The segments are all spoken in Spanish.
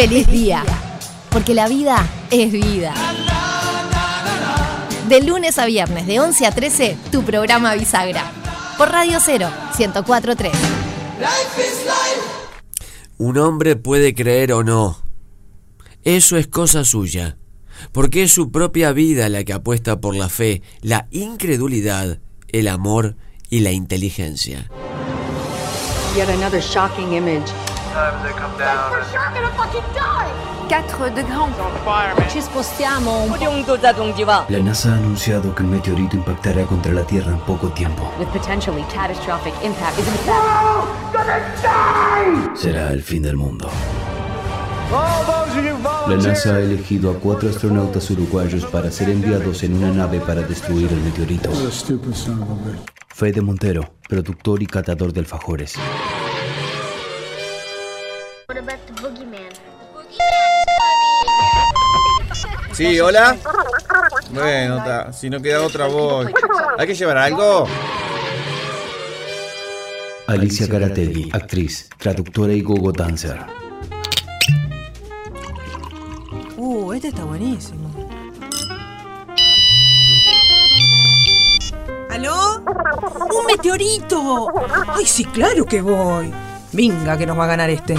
feliz día. Porque la vida es vida. De lunes a viernes, de 11 a 13, tu programa Bisagra. Por Radio 0, 1043. Un hombre puede creer o no. Eso es cosa suya. Porque es su propia vida la que apuesta por la fe, la incredulidad, el amor y la inteligencia. Yet another shocking image. Sometimes they come down and 4 degrés. Ci spostiamo un La NASA ha anunciado que un meteorito impactará contra la Tierra en poco tiempo. With potentially catastrophic impact is in fact Será el fin del mundo. La NASA ha elegido a cuatro astronautas uruguayos para ser enviados en una nave para destruir el meteorito. Fede Montero, productor y catador de alfajores. Sí, hola. Bueno, ta, si no queda otra voz. ¿Hay que llevar algo? Alicia Caratelli, actriz, traductora y gogo dancer. Uh, este está buenísimo. ¿Aló? ¡Un meteorito! ¡Ay, sí, claro que voy! Venga, que nos va a ganar este.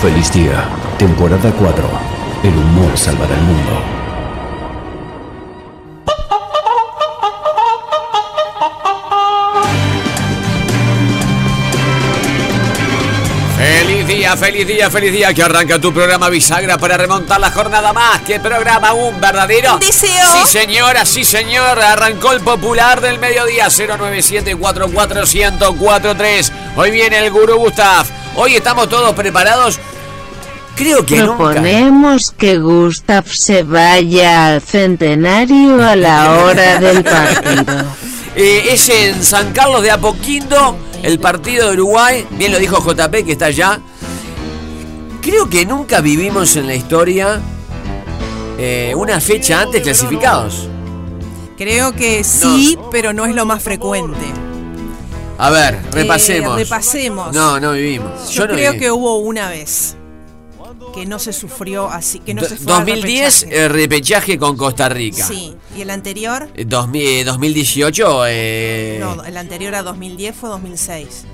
Feliz día, temporada 4. El humor salvará el mundo. Feliz día, feliz día, feliz día que arranca tu programa Bisagra para remontar la jornada más. ¿Qué programa? ¿Un verdadero? Deseo. Sí, señora, sí, señor. Arrancó el popular del mediodía 097-44143. Hoy viene el gurú Gustav. Hoy estamos todos preparados. Creo que nunca. Proponemos que Gustav se vaya al centenario a la hora del partido. Eh, es en San Carlos de Apoquindo, el partido de Uruguay. Bien lo dijo JP que está allá. Creo que nunca vivimos en la historia eh, una fecha antes clasificados. Creo que sí, pero no es lo más frecuente. A ver, repasemos. Eh, repasemos. No, no vivimos. Yo, no creo viví. que hubo una vez que no se sufrió así, que no Do- se fue al 2010, repechaje. eh, repechaje con Costa Rica. Sí, y el anterior, Eh, 2000, 2018, eh, no, el anterior a 2010 fue 2006,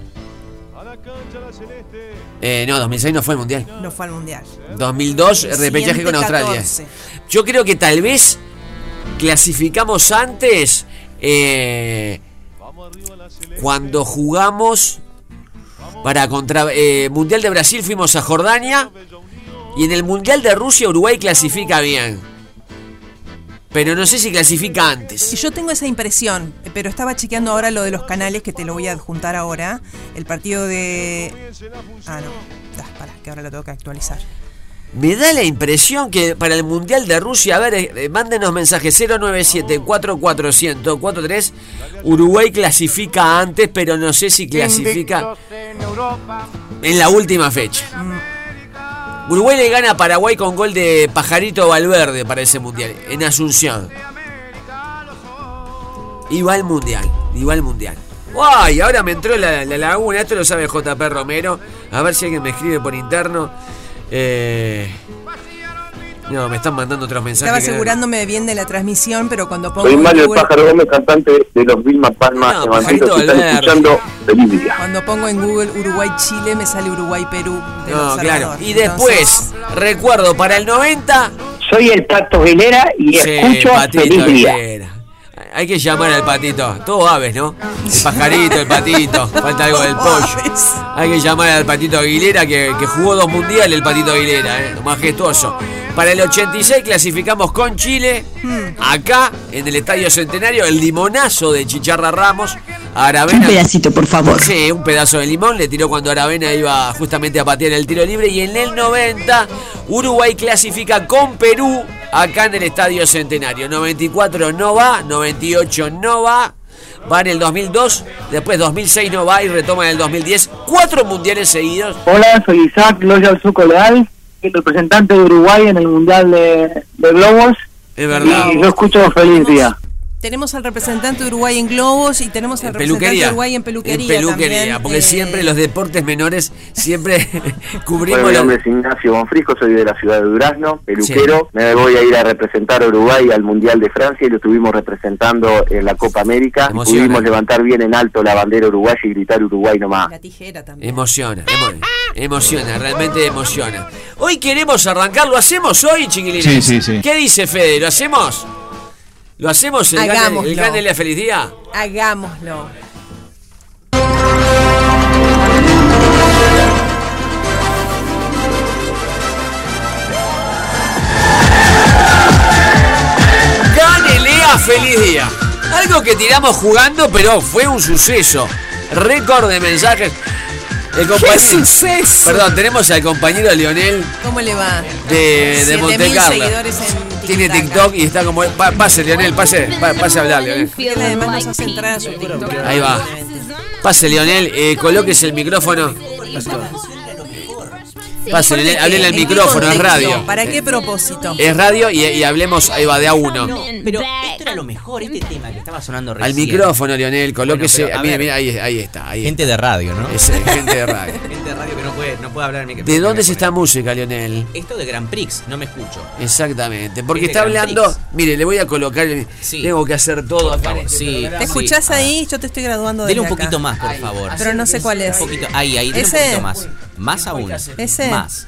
eh, no, 2006 no fue el mundial. no fue al mundial. 2002, eh, El repechaje con Australia. 14. Yo creo que tal vez clasificamos antes eh, cuando jugamos para contra eh, Mundial de Brasil fuimos a Jordania y en el Mundial de Rusia Uruguay clasifica bien. Pero no sé si clasifica antes. Y yo tengo esa impresión, pero estaba chequeando ahora lo de los canales que te lo voy a adjuntar ahora. El partido de. Ah, no. Ah, pará, que ahora lo tengo que actualizar. Me da la impresión que para el Mundial de Rusia, a ver, eh, eh, mándenos mensaje 097-44143. Uruguay clasifica antes, pero no sé si clasifica en la última fecha. Uruguay le gana a Paraguay con gol de Pajarito Valverde para ese Mundial, en Asunción. Y va al Mundial, y va al Mundial. ¡Ay! Ahora me entró la, la laguna, esto lo sabe JP Romero. A ver si alguien me escribe por interno. Eh, No, me están mandando otros mensajes. Estaba que- asegurándome bien de la transmisión, pero cuando pongo Soy en Mario el Google, Pájaro Gómez, cantante de los Vilma Palma No, Pajarito que están Valverde. escuchando. Feliz día. cuando pongo en Google Uruguay-Chile me sale Uruguay-Perú. No, claro. Y después, recuerdo, para el 90, Soy el Pato Aguilera y Sí, escucho Patito Feliz Día. Aguilera. Hay que llamar al patito. Todo aves, ¿no? El pajarito, el patito. Falta algo del pollo. Hay que llamar al patito Aguilera que, que jugó dos mundiales el patito Aguilera, ¿eh? majestuoso. Para el 86 clasificamos con Chile. Acá, en el Estadio Centenario, el limonazo de Chicharra Ramos. Aravena. Un pedacito, por favor. Sí, un pedazo de limón le tiró cuando Aravena iba justamente a patear el tiro libre. Y en el 90, Uruguay clasifica con Perú acá en el Estadio Centenario. 94 no va, 98 no va. Va en el 2002, después 2006 no va y retoma en el 2010. Cuatro mundiales seguidos. Hola, soy Isaac Loyal Suco Leal, el representante de Uruguay en el Mundial de, de Globos. Es verdad. Y yo escucho Feliz Día. Tenemos al representante de Uruguay en globos y tenemos al representante de. Uruguay en peluquería. En peluquería, también. porque Eh, siempre los deportes menores siempre cubrimos Bueno, mi los- nombre es Ignacio Bonfrisco, soy de la ciudad de Durazno, peluquero. Me voy a ir a representar a Uruguay al Mundial de Francia y lo estuvimos representando en la Copa América. Emociona. pudimos levantar bien en alto la bandera uruguaya y gritar Uruguay nomás. La tijera también. Emociona, emo- emociona, realmente emociona. Hoy queremos arrancar, ¿lo hacemos hoy, chiquilines? Sí, sí, sí. ¿Qué dice Fede? ¿Lo hacemos? ¿Lo hacemos el Hagámoslo. el gane de la feliz día? Hagámoslo. ¡Gánele a feliz día! Algo que tiramos jugando, pero fue un suceso. Récord de mensajes. El compañero- suceso! Perdón, tenemos al compañero Lionel ¿Cómo le va? de, de 7.000 Monte Carlo. seguidores en Tiene TikTok y está como. pa- pase, Lionel, pase, pa- pase a hablar, Lionel. Él además nos hace entrar a su TikTok. Ahí va. Pase, Lionel, eh, colóquese el micrófono. Pase, Lionel, háblele al ¿En qué micrófono, es radio. ¿Para qué propósito? Es radio y, y hablemos, ahí va, de a uno. Pero esto era lo mejor, este tema que estaba sonando recién. Al micrófono, Lionel, colóquese. Bueno, mira, mira, ahí, ahí está. Ahí Gente de radio, ¿no? Es, gente de radio. Gente de radio que no puede, no puede hablar en micrófono. ¿De dónde es esta música, Lionel? Esto de Grand Prix, no me escucho. Exactamente, porque está Grand hablando. Prix. Mire, le voy a colocar. Sí. Tengo que hacer todo acá. Sí. ¿Te escuchás ahí? Yo te estoy graduando de Dele un poquito más, por favor. Pero no sé cuál es. Un poquito, ahí, ahí, dele un ¿Ese? poquito más. Más aún. ¿Ese? Más.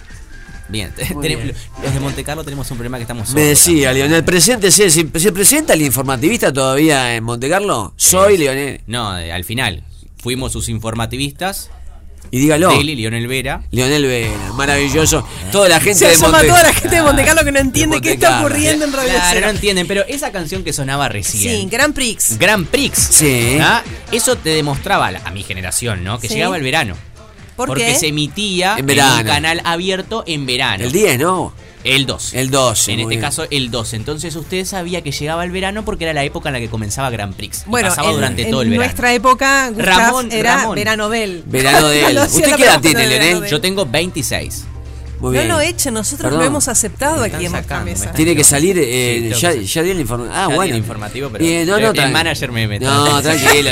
Bien, tenemos- bien. los de Monte Carlo tenemos un problema que estamos Me decía, Lionel, preséntese. ¿Se, se presenta el informativista todavía en Monte Carlo? Soy Lionel. No, eh, al final. Fuimos sus informativistas. Y dígalo. Daily, Lionel Vera. Lionel Vera, maravilloso. Toda la gente Se de Monte toda la gente de Monte Carlo que no entiende qué está ocurriendo en Radio Claro, no entienden, pero esa canción que sonaba recién. Sí, Grand Prix. Grand Prix. Sí. ¿ah? Eso te demostraba a mi generación, ¿no? Que Sí. llegaba el verano. ¿Por porque qué? se emitía En en, verano. un canal abierto en verano. El 10, ¿no? El 2. El 12. en este bien. caso, el 2. Entonces usted sabía que llegaba el verano porque era la época en la que comenzaba Grand Prix. Bueno, pasaba en, durante en todo el verano. nuestra época, Gustav Ramón, era Ramón. Verano Bell. Verano de él. Lo hacía ¿Usted qué edad tiene, Bell. Yo tengo 26. Muy No bien. lo echen, nosotros Perdón. lo hemos aceptado aquí en me mesa. Tiene que salir, eh, Sí, ya, ya dio el informativo. Ah, Ya di bueno. el informativo, pero Bien, no, no, el manager me- me- No, tranquilo,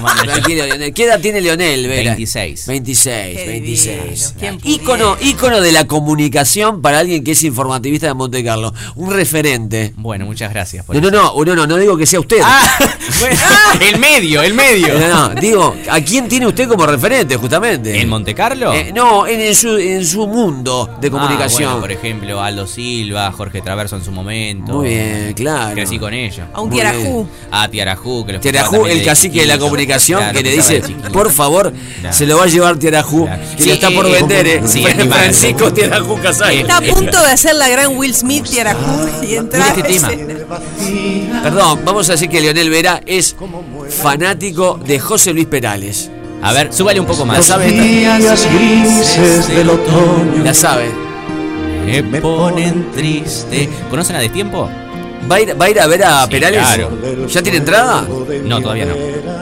manager. tranquilo, Lionel. ¿Qué edad tiene Leonel? Vera? 26. 26, Qué 26. divino, ¿quién Ícono, ícono de la comunicación para alguien que es informativista de Monte Carlo. Un referente. Bueno, muchas gracias. por No, no, eso. no, no, no, no digo que sea usted. Ah, bueno, el medio, el medio. No, no, digo, ¿a quién tiene usted como referente, justamente? ¿En Monte Carlo? Eh, no, en, en su, en su mundo de comunicación. Ah, bueno, por ejemplo, Aldo Silva, Jorge Traverso en su momento. Muy bien, claro. Crecí con ellos. A un tiarajú. A Tiarajú, que lo Tiarajú, el cacique de la comunicación, Claro, que le dice, por favor, Claro. se lo va a llevar Tiarajú, Claro. que Sí, lo está por eh, vender, ¿eh? sí. Francisco Tiarajú Casal. Está a punto de hacer la gran Will Smith tiarajú y entrar este tema. Perdón, vamos a decir que Leonel Vera es fanático de José Luis Perales. A ver, súbale un poco ¿La más. sabe esta? grises del otoño. La sabe. Me ponen triste. ¿Conocen a Destiempo? ¿Va a ir, va a, ir a ver a Sí, Perales? claro. ¿Ya tiene entrada? No, todavía no.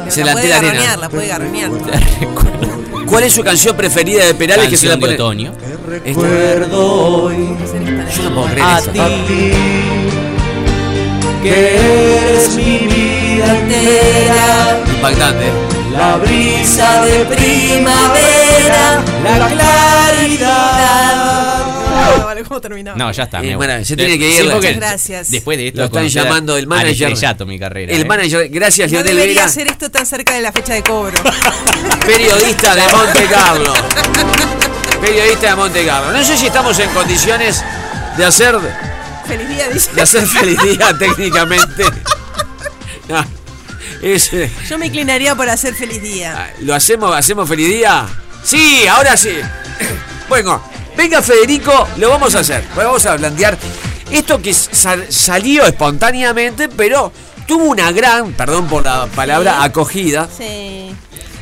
Es en La la puede Antena garronear, Arena. la puede garronear. ¿Cuál es su canción preferida de Perales que se la Canción de pone? otoño. Esta. Recuerdo hoy Yo no puedo creer A eso. ti. que eres mi vida entera, Impactante. La brisa de primavera, la claridad. Vale, ¿cómo terminamos? No, ya está. Eh, me bueno, se tiene que ir. sí, gracias. Después de esto. Lo están llamando el manager. mi carrera. El ¿eh? manager, gracias No Leonel Vera, hacer esto tan cerca de la fecha de cobro. periodista de Monte Carlo. Periodista de Monte Carlo. No sé si estamos en condiciones de hacer, Feliz día, dice. de hacer feliz día técnicamente. No, es, eh, Yo me inclinaría por hacer feliz día. ¿Lo hacemos, hacemos feliz día? Sí, ahora sí. Bueno, venga Federico, lo vamos a hacer. Vamos a plantear esto que sal- salió espontáneamente, pero tuvo una gran, perdón por la palabra, acogida. Sí.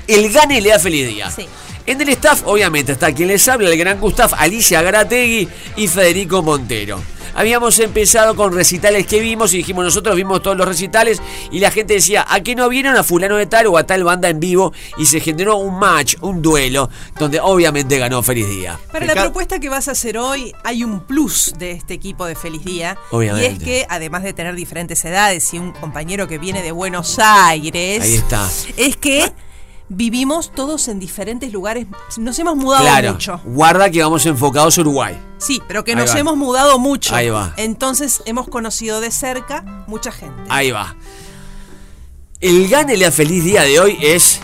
El gane le da feliz día. Sí. En el staff, obviamente, está quien les habla, el gran Gustav, Alicia Garategui y Federico Montero. Habíamos empezado con recitales que vimos y dijimos, nosotros vimos todos los recitales y la gente decía, ¿a qué no vieron a fulano de tal o a tal banda en vivo? Y se generó un match, un duelo, donde obviamente ganó Feliz Día. Para la propuesta que vas a hacer hoy, hay un plus de este equipo de Feliz Día. Obviamente. Y es que, además de tener diferentes edades y un compañero que viene de Buenos Aires, Ahí está. es que vivimos todos en diferentes lugares. Nos hemos mudado Claro, mucho. guarda que vamos enfocados a Uruguay. Sí, pero que Ahí nos va. hemos mudado mucho. Ahí va. Entonces hemos conocido de cerca mucha gente. Ahí va. El gane la feliz día de hoy es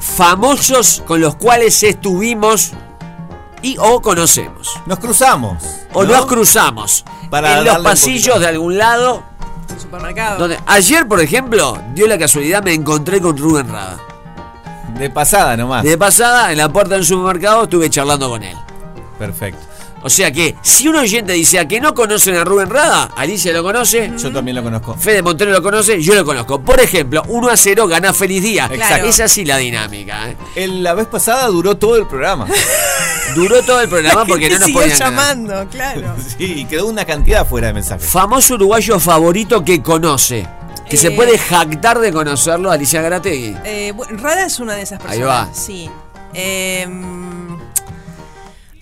famosos con los cuales estuvimos y o conocemos. Nos cruzamos. O ¿no? nos cruzamos Para en los pasillos de algún lado. El supermercado. Donde, ayer, por ejemplo, dio la casualidad, me encontré con Rubén Rada. De pasada nomás. De pasada, en la puerta del supermercado, estuve charlando con él. Perfecto. O sea que, si un oyente dice a que no conocen a Rubén Rada, Alicia lo conoce, Yo también lo conozco. Fede Montero lo conoce, yo lo conozco. Por ejemplo, 1 a 0 gana Feliz Día. Exacto. Es así la dinámica. ¿eh? El- la vez pasada duró todo el programa. Duró todo el programa porque no nos podían ganar. llamando, claro. Sí, y quedó una cantidad fuera de mensajes. Famoso uruguayo favorito que conoce. Que se Eh. puede jactar de conocerlo, Alicia Garategui. Eh, Rada es una de esas personas. Ahí va. Sí. Em,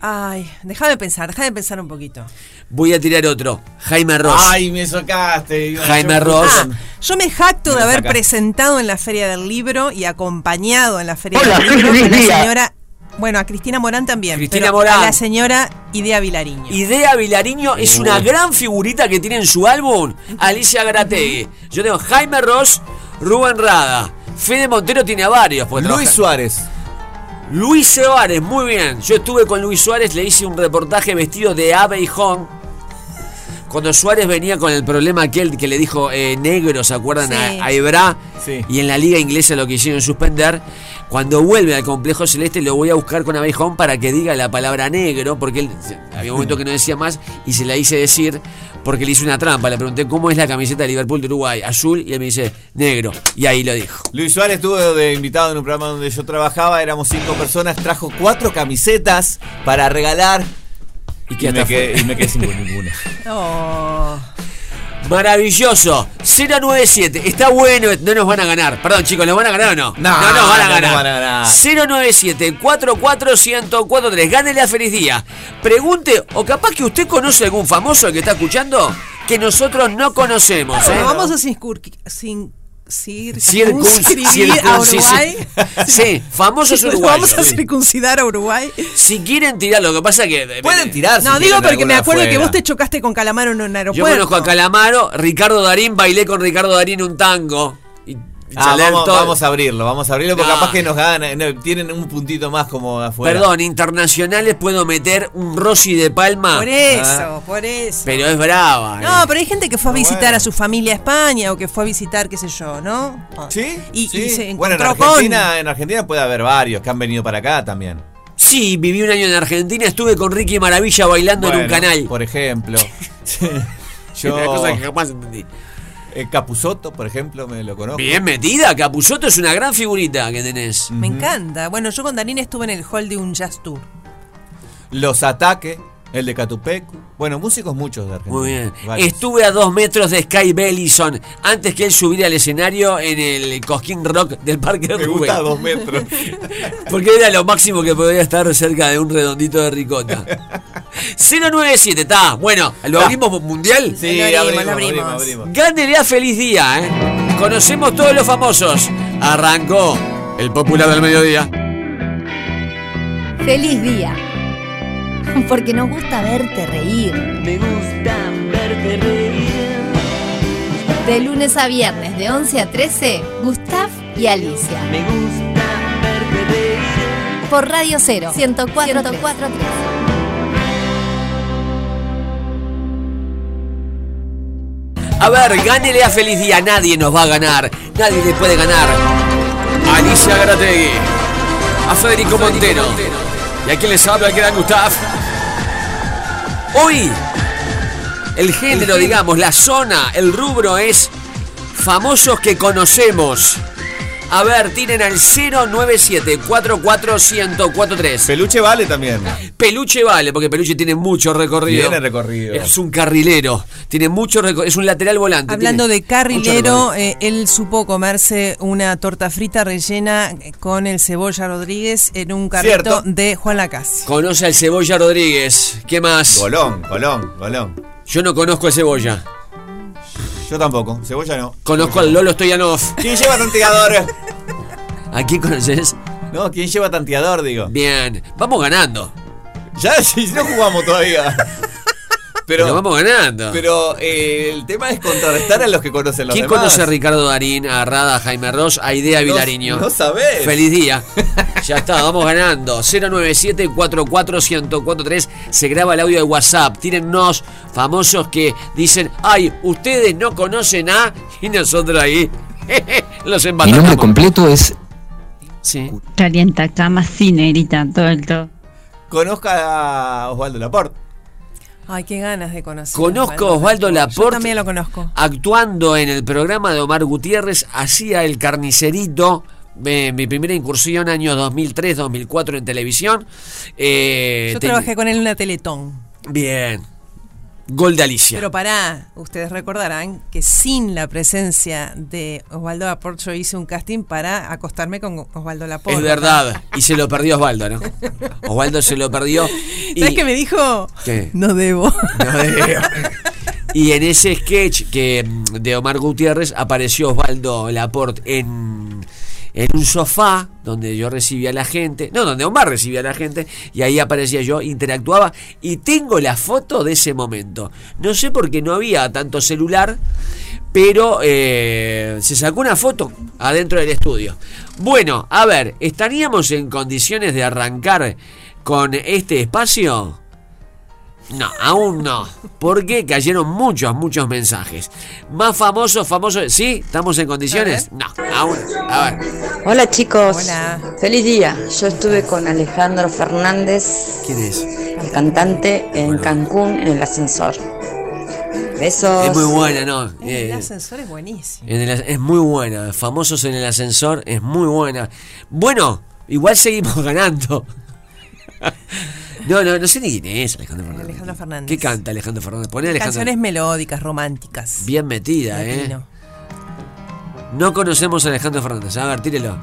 ay, déjame pensar, déjame pensar un poquito. Voy a tirar otro. Jaime Ross. Ay, me socaste. Jaime yo- Ross. Ah, yo me jacto Me de haber presentado en la Feria del Libro y acompañado en la Feria Hola, del Libro a la señora. Bueno, a Cristina Morán también. Cristina pero Morán. A la señora Idea Vilariño. Idea Vilariño es una gran figurita que tiene en su álbum Alicia Garategui. Yo tengo Jaime Ross, Rubén Rada. Fede Montero tiene a varios. Luis trabaja- Suárez. Luis Suárez, muy bien. Yo estuve con Luis Suárez, le hice un reportaje vestido de ave y Hong. Cuando Suárez venía con el problema aquel que le dijo eh, negro, ¿se acuerdan? Sí. A, a Ebra. Sí. Y en la liga inglesa lo quisieron suspender. Cuando vuelve al complejo celeste lo voy a buscar con Abejón para que diga la palabra negro, porque él había un momento que no decía más y se la hice decir porque le hice una trampa. Le pregunté cómo es la camiseta de Liverpool de Uruguay, azul, y él me dice negro. Y ahí lo dijo. Luis Suárez estuvo de invitado en un programa donde yo trabajaba, éramos cinco personas, trajo cuatro camisetas para regalar Y y, me, quedé, y me quedé sin ninguna. Oh. Maravilloso. 097. Está bueno. No nos van a ganar. Perdón, chicos, ¿nos van a ganar o no? No, nos van a no ganar. van a ganar. 097 44143 Gánele a feliz día. Pregunte, o capaz que usted conoce algún famoso que está escuchando que nosotros no conocemos. ¿eh? Bueno, vamos a sin, cir- Circun- circunscribir a Uruguay. Sí, famosos uruguayos. Vamos a circuncidar a Uruguay. Si quieren tirar, lo que pasa que. eh, Pueden tirar. si No, digo porque me acuerdo que vos te chocaste con Calamaro en un Yo aeropuerto. conozco a Calamaro, Ricardo Darín, bailé con Ricardo Darín un tango. Y, Ah, vamos, a abrirlo, vamos a abrirlo porque No. capaz que nos ganan, no, tienen un puntito más como afuera. Perdón, internacionales puedo meter un Rossi de Palma. Por eso, Ah. por eso. Pero es brava. ¿eh? No, pero hay gente que fue a visitar bueno. a su familia a España o que fue a visitar, qué sé yo, ¿no? ¿Sí? Y, sí. y se bueno, en Argentina, en Argentina puede haber varios que han venido para acá también. Sí, viví un año en Argentina, estuve con Ricky Maravilla bailando en un canal. Por ejemplo. Yo. Una cosa que jamás entendí. Eh, Capusotto, por ejemplo, me lo conozco. Bien metida, Capuzoto es una gran figurita que tenés. Me encanta. Bueno, yo con Darín estuve en el hall de un jazz tour. Los Ataques, el de Catupecu. Bueno, músicos muchos de Argentina. Muy bien. Varios. Estuve a dos metros de Sky Bellison antes que él subiera al escenario en el Cosquín Rock del Parque Me Rubén. gusta a dos metros. Porque era lo máximo que podía estar cerca de un redondito de ricota. 097, está. Bueno, ¿lo Ta. abrimos mundial? Sí, Lo abrimos, abrimos, lo abrimos, abrimos. abrimos. Gánele a feliz día, ¿eh? Conocemos todos los famosos. Arrancó el popular del mediodía. Feliz día. Porque nos gusta verte reír. Me gusta verte reír. De lunes a viernes, de 11 a 13, Gustav y Alicia. Me gusta verte reír. Por Radio 0, 104.3. A ver, gánele a Feliz Día. Nadie nos va a ganar. Nadie le puede ganar. Alicia Garategui. A Federico Montero. Y a quien les habla el gran Gustav. Hoy, el género, digamos, la zona, el rubro es famosos que conocemos. A ver, tienen al 097-44143. Peluche vale también. Peluche vale, porque Peluche tiene mucho recorrido. Tiene recorrido. Es un carrilero. Tiene mucho recorrido. Es un lateral volante. Hablando tiene de carrilero, eh, él supo comerse una torta frita rellena con el cebolla Rodríguez en un carrito Cierto. de Juan Lacase. Conoce al Cebolla Rodríguez. ¿Qué más? Golón, golón, golón. Yo no conozco al Cebolla. Yo tampoco. Cebolla no. Conozco al Lolo Stoyanov. ¿Quién lleva tanteador? ¿A quién conoces? No, ¿quién lleva tanteador, digo? Bien. Vamos ganando. Ya, si no jugamos todavía. Pero, Pero, vamos ganando. pero eh, el tema es contrarrestar a los que conocen los ¿Quién demás. conoce a Ricardo Darín, a Rada, a Jaime Ross, a Idea No- Vilariño? no sabés. Feliz día. ya está, vamos ganando. 097-44143. Se graba el audio de WhatsApp. Tírennos famosos que dicen, ay, ustedes no conocen a... Y nosotros ahí los Mi embatamos. nombre completo es Sí. Calienta cama cine, grita todo el todo. Conozca a Osvaldo Laporte. Ay, qué ganas de conocer. Conozco a Osvaldo Yo Laporte. también lo conozco. Actuando en el programa de Omar Gutiérrez, hacía el carnicerito. eh, mi primera incursión, año 2003-2004 en televisión. Eh, Yo ten- trabajé con él en una Teletón. Bien. Gol de Alicia. Pero pará, ustedes recordarán que sin la presencia de Osvaldo Laporte yo hice un casting para acostarme con Osvaldo Laporte. es verdad. Y se lo perdió Osvaldo, ¿no? Osvaldo se lo perdió. Y, ¿Sabes qué me dijo? ¿Qué? No debo. No debo. Y en ese sketch que mm, de Omar Gutiérrez apareció Osvaldo Laporte en, en un sofá donde yo recibía a la gente, no, donde Omar recibía a la gente, y ahí aparecía yo, interactuaba, y tengo la foto de ese momento. No sé por qué no había tanto celular, pero eh, se sacó una foto adentro del estudio. Bueno, a ver, ¿estaríamos en condiciones de arrancar con este espacio? No, aún no. Porque cayeron muchos, muchos mensajes. Más famosos, famosos. ¿Sí? ¿Estamos en condiciones? No, aún. A ver. Hola chicos, Hola. feliz día. Yo estuve con Alejandro Fernández, ¿Quién es? el cantante, en Cancún en el ascensor. Besos. Es muy buena, ¿no? El Eh, ascensor es buenísimo. en el es muy buena. Famosos en el ascensor es muy buena. Bueno, igual seguimos ganando. No, no, no sé ni quién es Alejandro Fernández. Alejandro Fernández. ¿Qué canta Alejandro Fernández? Poné Alejandro. Canciones melódicas, románticas. Bien metida, ¿eh? No conocemos a Alejandro Fernández. A ver, tírelo.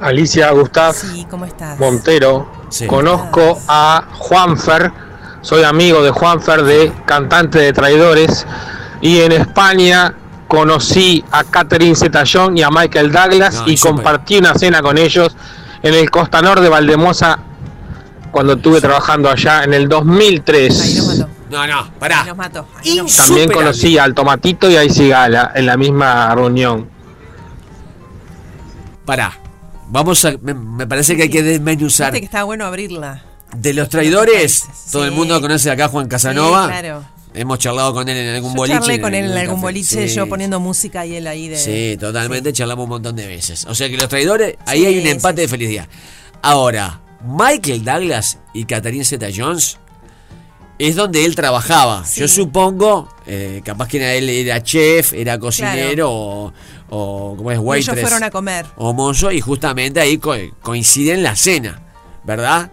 Alicia Gustav Sí, ¿cómo estás? Montero. Sí. Conozco a Juanfer, soy amigo de Juanfer de Cantante de Traidores. Y en España conocí a Catherine Zeta-Jones y a Michael Douglas No, y compartí una cena con ellos en el Costanor de Valdemosa cuando estuve trabajando allá en el 2003. No, no, pará. Nos mató. También conocí al Tomatito y a Isigala en la misma reunión. Pará. Vamos a. Me, me parece que hay que desmenuzar. Que está bueno abrirla. De los traidores, todo el mundo conoce acá a Juan Casanova. Sí, claro. Hemos charlado con él en algún Yo boliche. charlé con él en algún boliche, Sí, yo poniendo música y él ahí de. Sí, totalmente, charlamos un montón de veces. O sea que los traidores, ahí hay un empate de feliz día. Ahora, Michael Douglas y Catherine Zeta Jones es donde él trabajaba. Yo supongo, eh, capaz que era él era chef, era cocinero o, o como es waitress. ellos fueron a comer. o mozo y justamente ahí co- coincide en la cena, ¿verdad?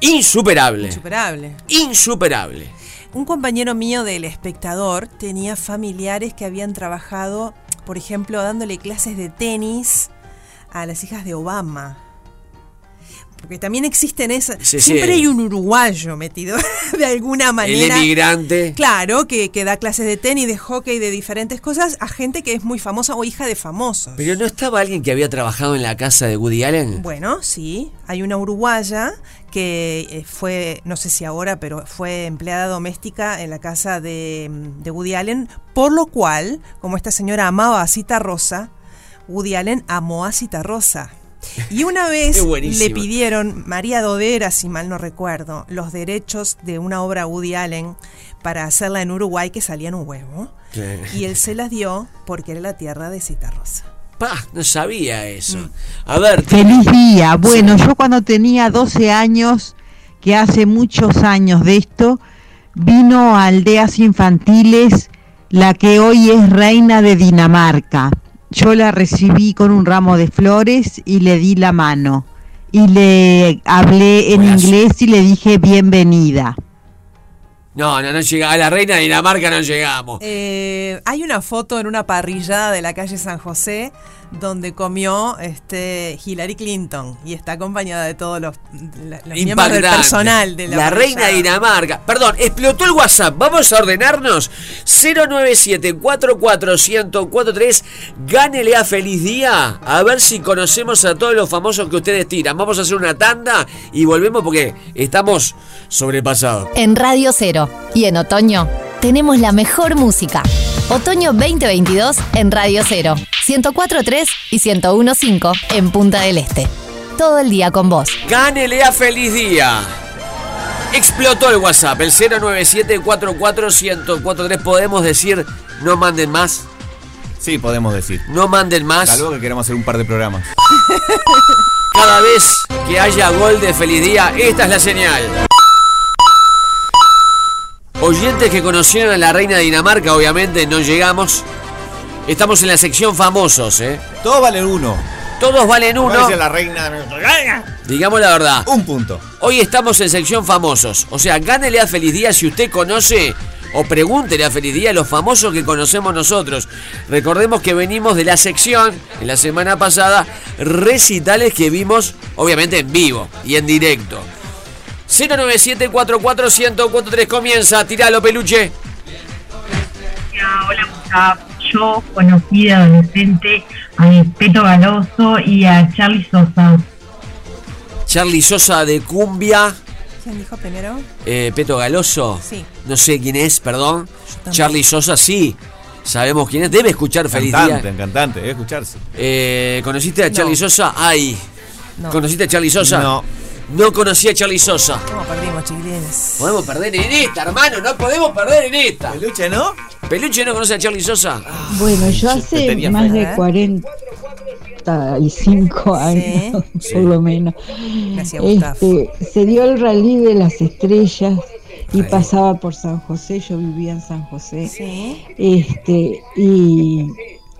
Insuperable. Insuperable. Insuperable. Un compañero mío del espectador tenía familiares que habían trabajado, por ejemplo, dándole clases de tenis a las hijas de Obama. Porque también existen esas. Sí, siempre sí. hay un uruguayo metido de alguna El manera. emigrante. Claro, que, que da clases de tenis, de hockey, de diferentes cosas a gente que es muy famosa o hija de famosos. Pero no estaba alguien que había trabajado en la casa de Woody Allen. Bueno, sí, hay una uruguaya que eh, fue, no sé si ahora, pero fue empleada doméstica en la casa de, de Woody Allen, por lo cual, como esta señora amaba a Cita Rosa, Woody Allen amó a Cita Rosa. Y una vez le pidieron, María Dodera, si mal no recuerdo, los derechos de una obra Woody Allen para hacerla en Uruguay que salía en un huevo. Y él se las dio porque era la tierra de Cita Rosa. Pa, no sabía eso. Mm. A ver, Feliz día. Bueno, yo cuando tenía 12 años, que hace muchos años de esto, vino a aldeas infantiles la que hoy es reina de Dinamarca. Yo la recibí con un ramo de flores y le di la mano. Y le hablé en Buenas. inglés y le dije bienvenida. No, no, no llega. A la reina de Dinamarca no llegamos. Eh, hay una foto en una parrillada de la calle San José donde comió este Hillary Clinton y está acompañada de todos los, la- los miembros del personal de la, reina de. Dinamarca. Perdón, explotó el WhatsApp. Vamos a ordenarnos. 097-44143. Gánele a feliz día. A ver si conocemos a todos los famosos que ustedes tiran. Vamos a hacer una tanda y volvemos porque estamos sobrepasados. En Radio Cero y en otoño tenemos la mejor música. Otoño 2022 en Radio Cero, 104.3 y 101.5 en Punta del Este. Todo el día con vos. Gánele a feliz día. Explotó el WhatsApp, el 097-44-1043. Podemos decir, no manden más. Sí, podemos decir. No manden más. Salvo que queremos hacer un par de programas. Cada vez que haya gol de feliz día, esta es la señal. Oyentes que conocieron a la reina de Dinamarca, obviamente no llegamos. Estamos en la sección famosos, ¿eh? Todos valen uno. Todos valen uno. Parece la reina de Digamos la verdad. Un punto. Hoy estamos en sección famosos. O sea, gánele a Feliz Día si usted conoce o pregúntele a Feliz Día a los famosos que conocemos nosotros. Recordemos que venimos de la sección, en la semana pasada, recitales que vimos, obviamente en vivo y en directo. 097-44-1043 comienza, tiralo peluche. Hola, Musa. Yo conocí de adolescente a Peto Galoso y a Charlie Sosa. Charlie Sosa de Cumbia. ¿Quién dijo primero? Eh, Peto Galoso. Sí. No sé quién es, perdón. Charlie Sosa, sí. Sabemos quién es. Debe escuchar Feliz Cantante, Día. cantante, debe escucharse. Eh, ¿Conociste a No. Charlie Sosa? Ay. No. ¿Conociste a Charlie Sosa? No. No conocí a Charlie Sosa. ¿Cómo perdimos, chiquilines? Podemos perder en esta, hermano. No podemos perder en esta. Peluche, ¿no? ¿Peluche no conoce a Charlie Sosa? Bueno, yo hace más fe. de 45 años, por lo menos, Gracias, Gustavo. este, se dio el rally de las estrellas y pasaba por San José, yo vivía en San José, Sí. este, y,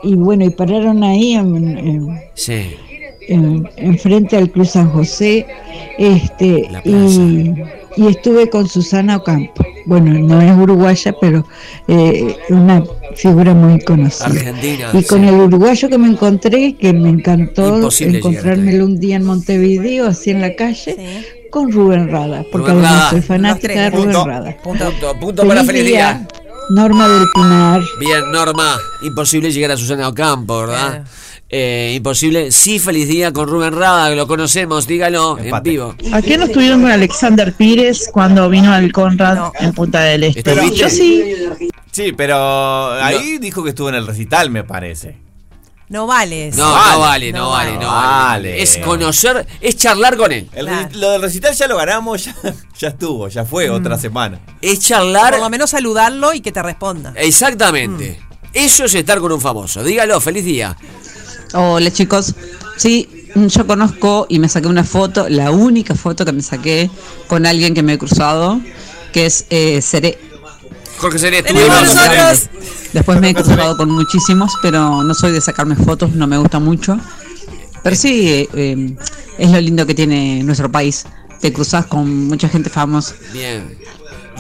y bueno, y pararon ahí en, en- Sí. En- enfrente al Club San José, este, y, y estuve con Susana Ocampo. Bueno, no es uruguaya, pero eh, una figura muy conocida. Argentina. Y con sí. el uruguayo que me encontré, que me encantó Imposible encontrármelo un día en Montevideo, así en la calle, Sí. con Rubén Rada, porque Rubén además Rada. soy fanática de. Rubén Punto. Rada. Punto, punto para Feliz Día. Norma del Pinar. Bien, Norma. Imposible llegar a Susana Ocampo, ¿verdad? Claro. Eh, imposible. Sí, Feliz Día con Rubén Rada, lo conocemos. Dígalo en vivo. ¿A qué no estuvieron con Alexander Pires cuando vino al Conrad No. en Punta del Este? Yo sí. Sí, pero ahí dijo que estuvo en el recital, me parece. No vale. No, vale. no vale, no, vale, no vale. Vale. Es conocer, es charlar con él. El Claro. reci- Lo del recital ya lo ganamos, ya, ya estuvo, ya fue otra semana. Es charlar. Por lo menos saludarlo y que te responda. Exactamente. Eso es estar con un famoso. Dígalo, feliz día. Hola chicos, sí, yo conozco y me saqué una foto, la única foto que me saqué con alguien que me he cruzado, que es eh, Seré. Jorge Seré, nosotros. Después me he cruzado con muchísimos, pero no soy de sacarme fotos, no me gusta mucho. Pero sí, eh, eh, es lo lindo que tiene nuestro país. Te cruzas con mucha gente famosa. Bien.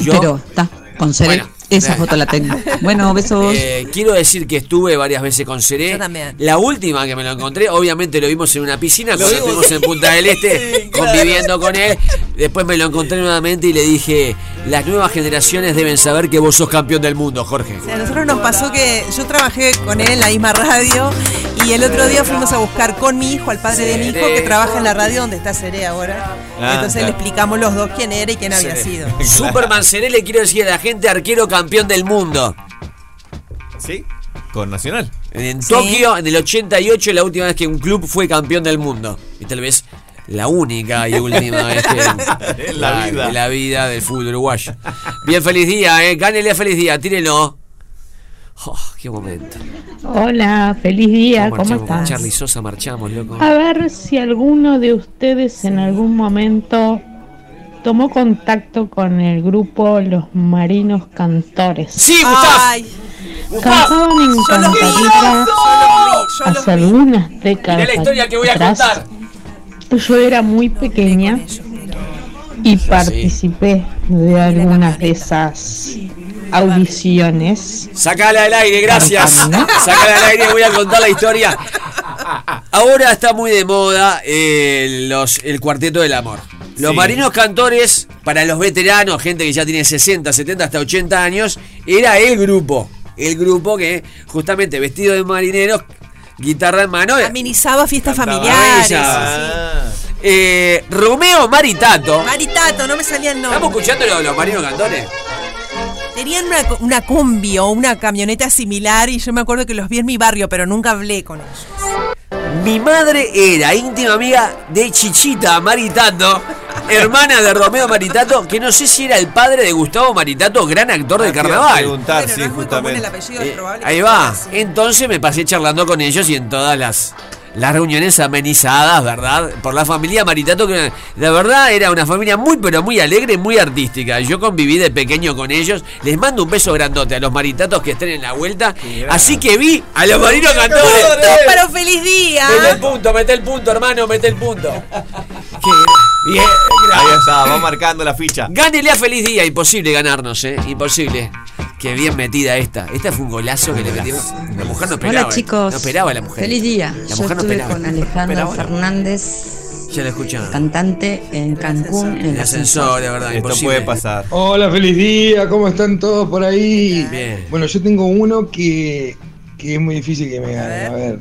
Yo, Pero está, con Seré. bueno, Esa foto la tengo. Bueno, besos. Eh, quiero decir que estuve varias veces con Seré. Yo también. La última que me lo encontré, obviamente lo vimos en una piscina, Lo cuando vimos. estuvimos en Punta del Este, conviviendo con él. Después me lo encontré nuevamente y le dije, las nuevas generaciones deben saber que vos sos campeón del mundo, Jorge. O sea, a nosotros nos pasó que yo trabajé con él en la misma radio y el otro día fuimos a buscar con mi hijo, al padre de mi hijo, que trabaja en la radio donde está Seré ahora. Ah, Entonces claro. le explicamos los dos quién era y quién había sido. Superman Seré le quiero decir a la gente arquero campeón del mundo. ¿Sí? Con Nacional. En Tokio, en el 88, la última vez que un club fue campeón del mundo. Y tal vez la única y última vez que En la vida. de la vida del fútbol uruguayo. Bien, feliz día, eh. Gánele a feliz día, tírelo. Oh, qué momento. Hola, feliz día, ¿cómo Marchamos con estás? Charlie Sosa, marchamos, loco. A ver si alguno de ustedes en algún momento tomó contacto con el grupo Los Marinos Cantores. ¡Sí, Gustavo! Cantaban en cantadita hace algunas décadas. Mirá la historia que voy a atrás. contar. Yo era muy pequeña y participé de algunas de esas audiciones. Sácala al aire, gracias. Sácala al aire, voy a contar la historia. Ahora está muy de moda eh, los, el cuarteto del amor. Los Sí. marinos cantores, para los veteranos, gente que ya tiene 60, 70, hasta 80 años, era el grupo. El grupo que, justamente vestido de marineros, guitarra en mano. Amenizaba fiestas Cantaba familiares. Eh, Romeo Maritato. Maritato, no me salía el nombre. ¿Estamos escuchando los, los marinos cantores? Tenían una, una combi o una camioneta similar y yo me acuerdo que los vi en mi barrio, pero nunca hablé con ellos. Mi madre era íntima amiga de Chichita Maritato, hermana de Romeo Maritato, que no sé si era el padre de Gustavo Maritato, gran actor de carnaval. justamente. Eh, ahí va. Entonces me pasé charlando con ellos y en todas las, las reuniones amenizadas, ¿verdad? Por la familia Maritato, que la verdad era una familia muy, pero muy alegre, muy artística. Yo conviví de pequeño con ellos. Les mando un beso grandote a los Maritatos que estén en la vuelta. Así que vi a los marinos cantores. ¡Todos para un feliz día! Mete el punto, mete el punto, hermano, mete el punto. Qué bien, Ahí está, va marcando la ficha. Gánele a feliz día, imposible ganarnos, eh, imposible. Qué bien metida esta. Esta fue un golazo que le metimos. La mujer no esperaba. Hola chicos. No esperaba la mujer. Feliz día. La Yo mujer no estuve esperaba. con Alejandro Esperaba. Fernández, Ya la escuchaba. cantante en Cancún, en el El ascensor, de verdad, Esto imposible. puede pasar. Hola, feliz día, ¿cómo están todos por ahí? Bien. Bueno, yo tengo uno que, que es muy difícil que me gane. A ver.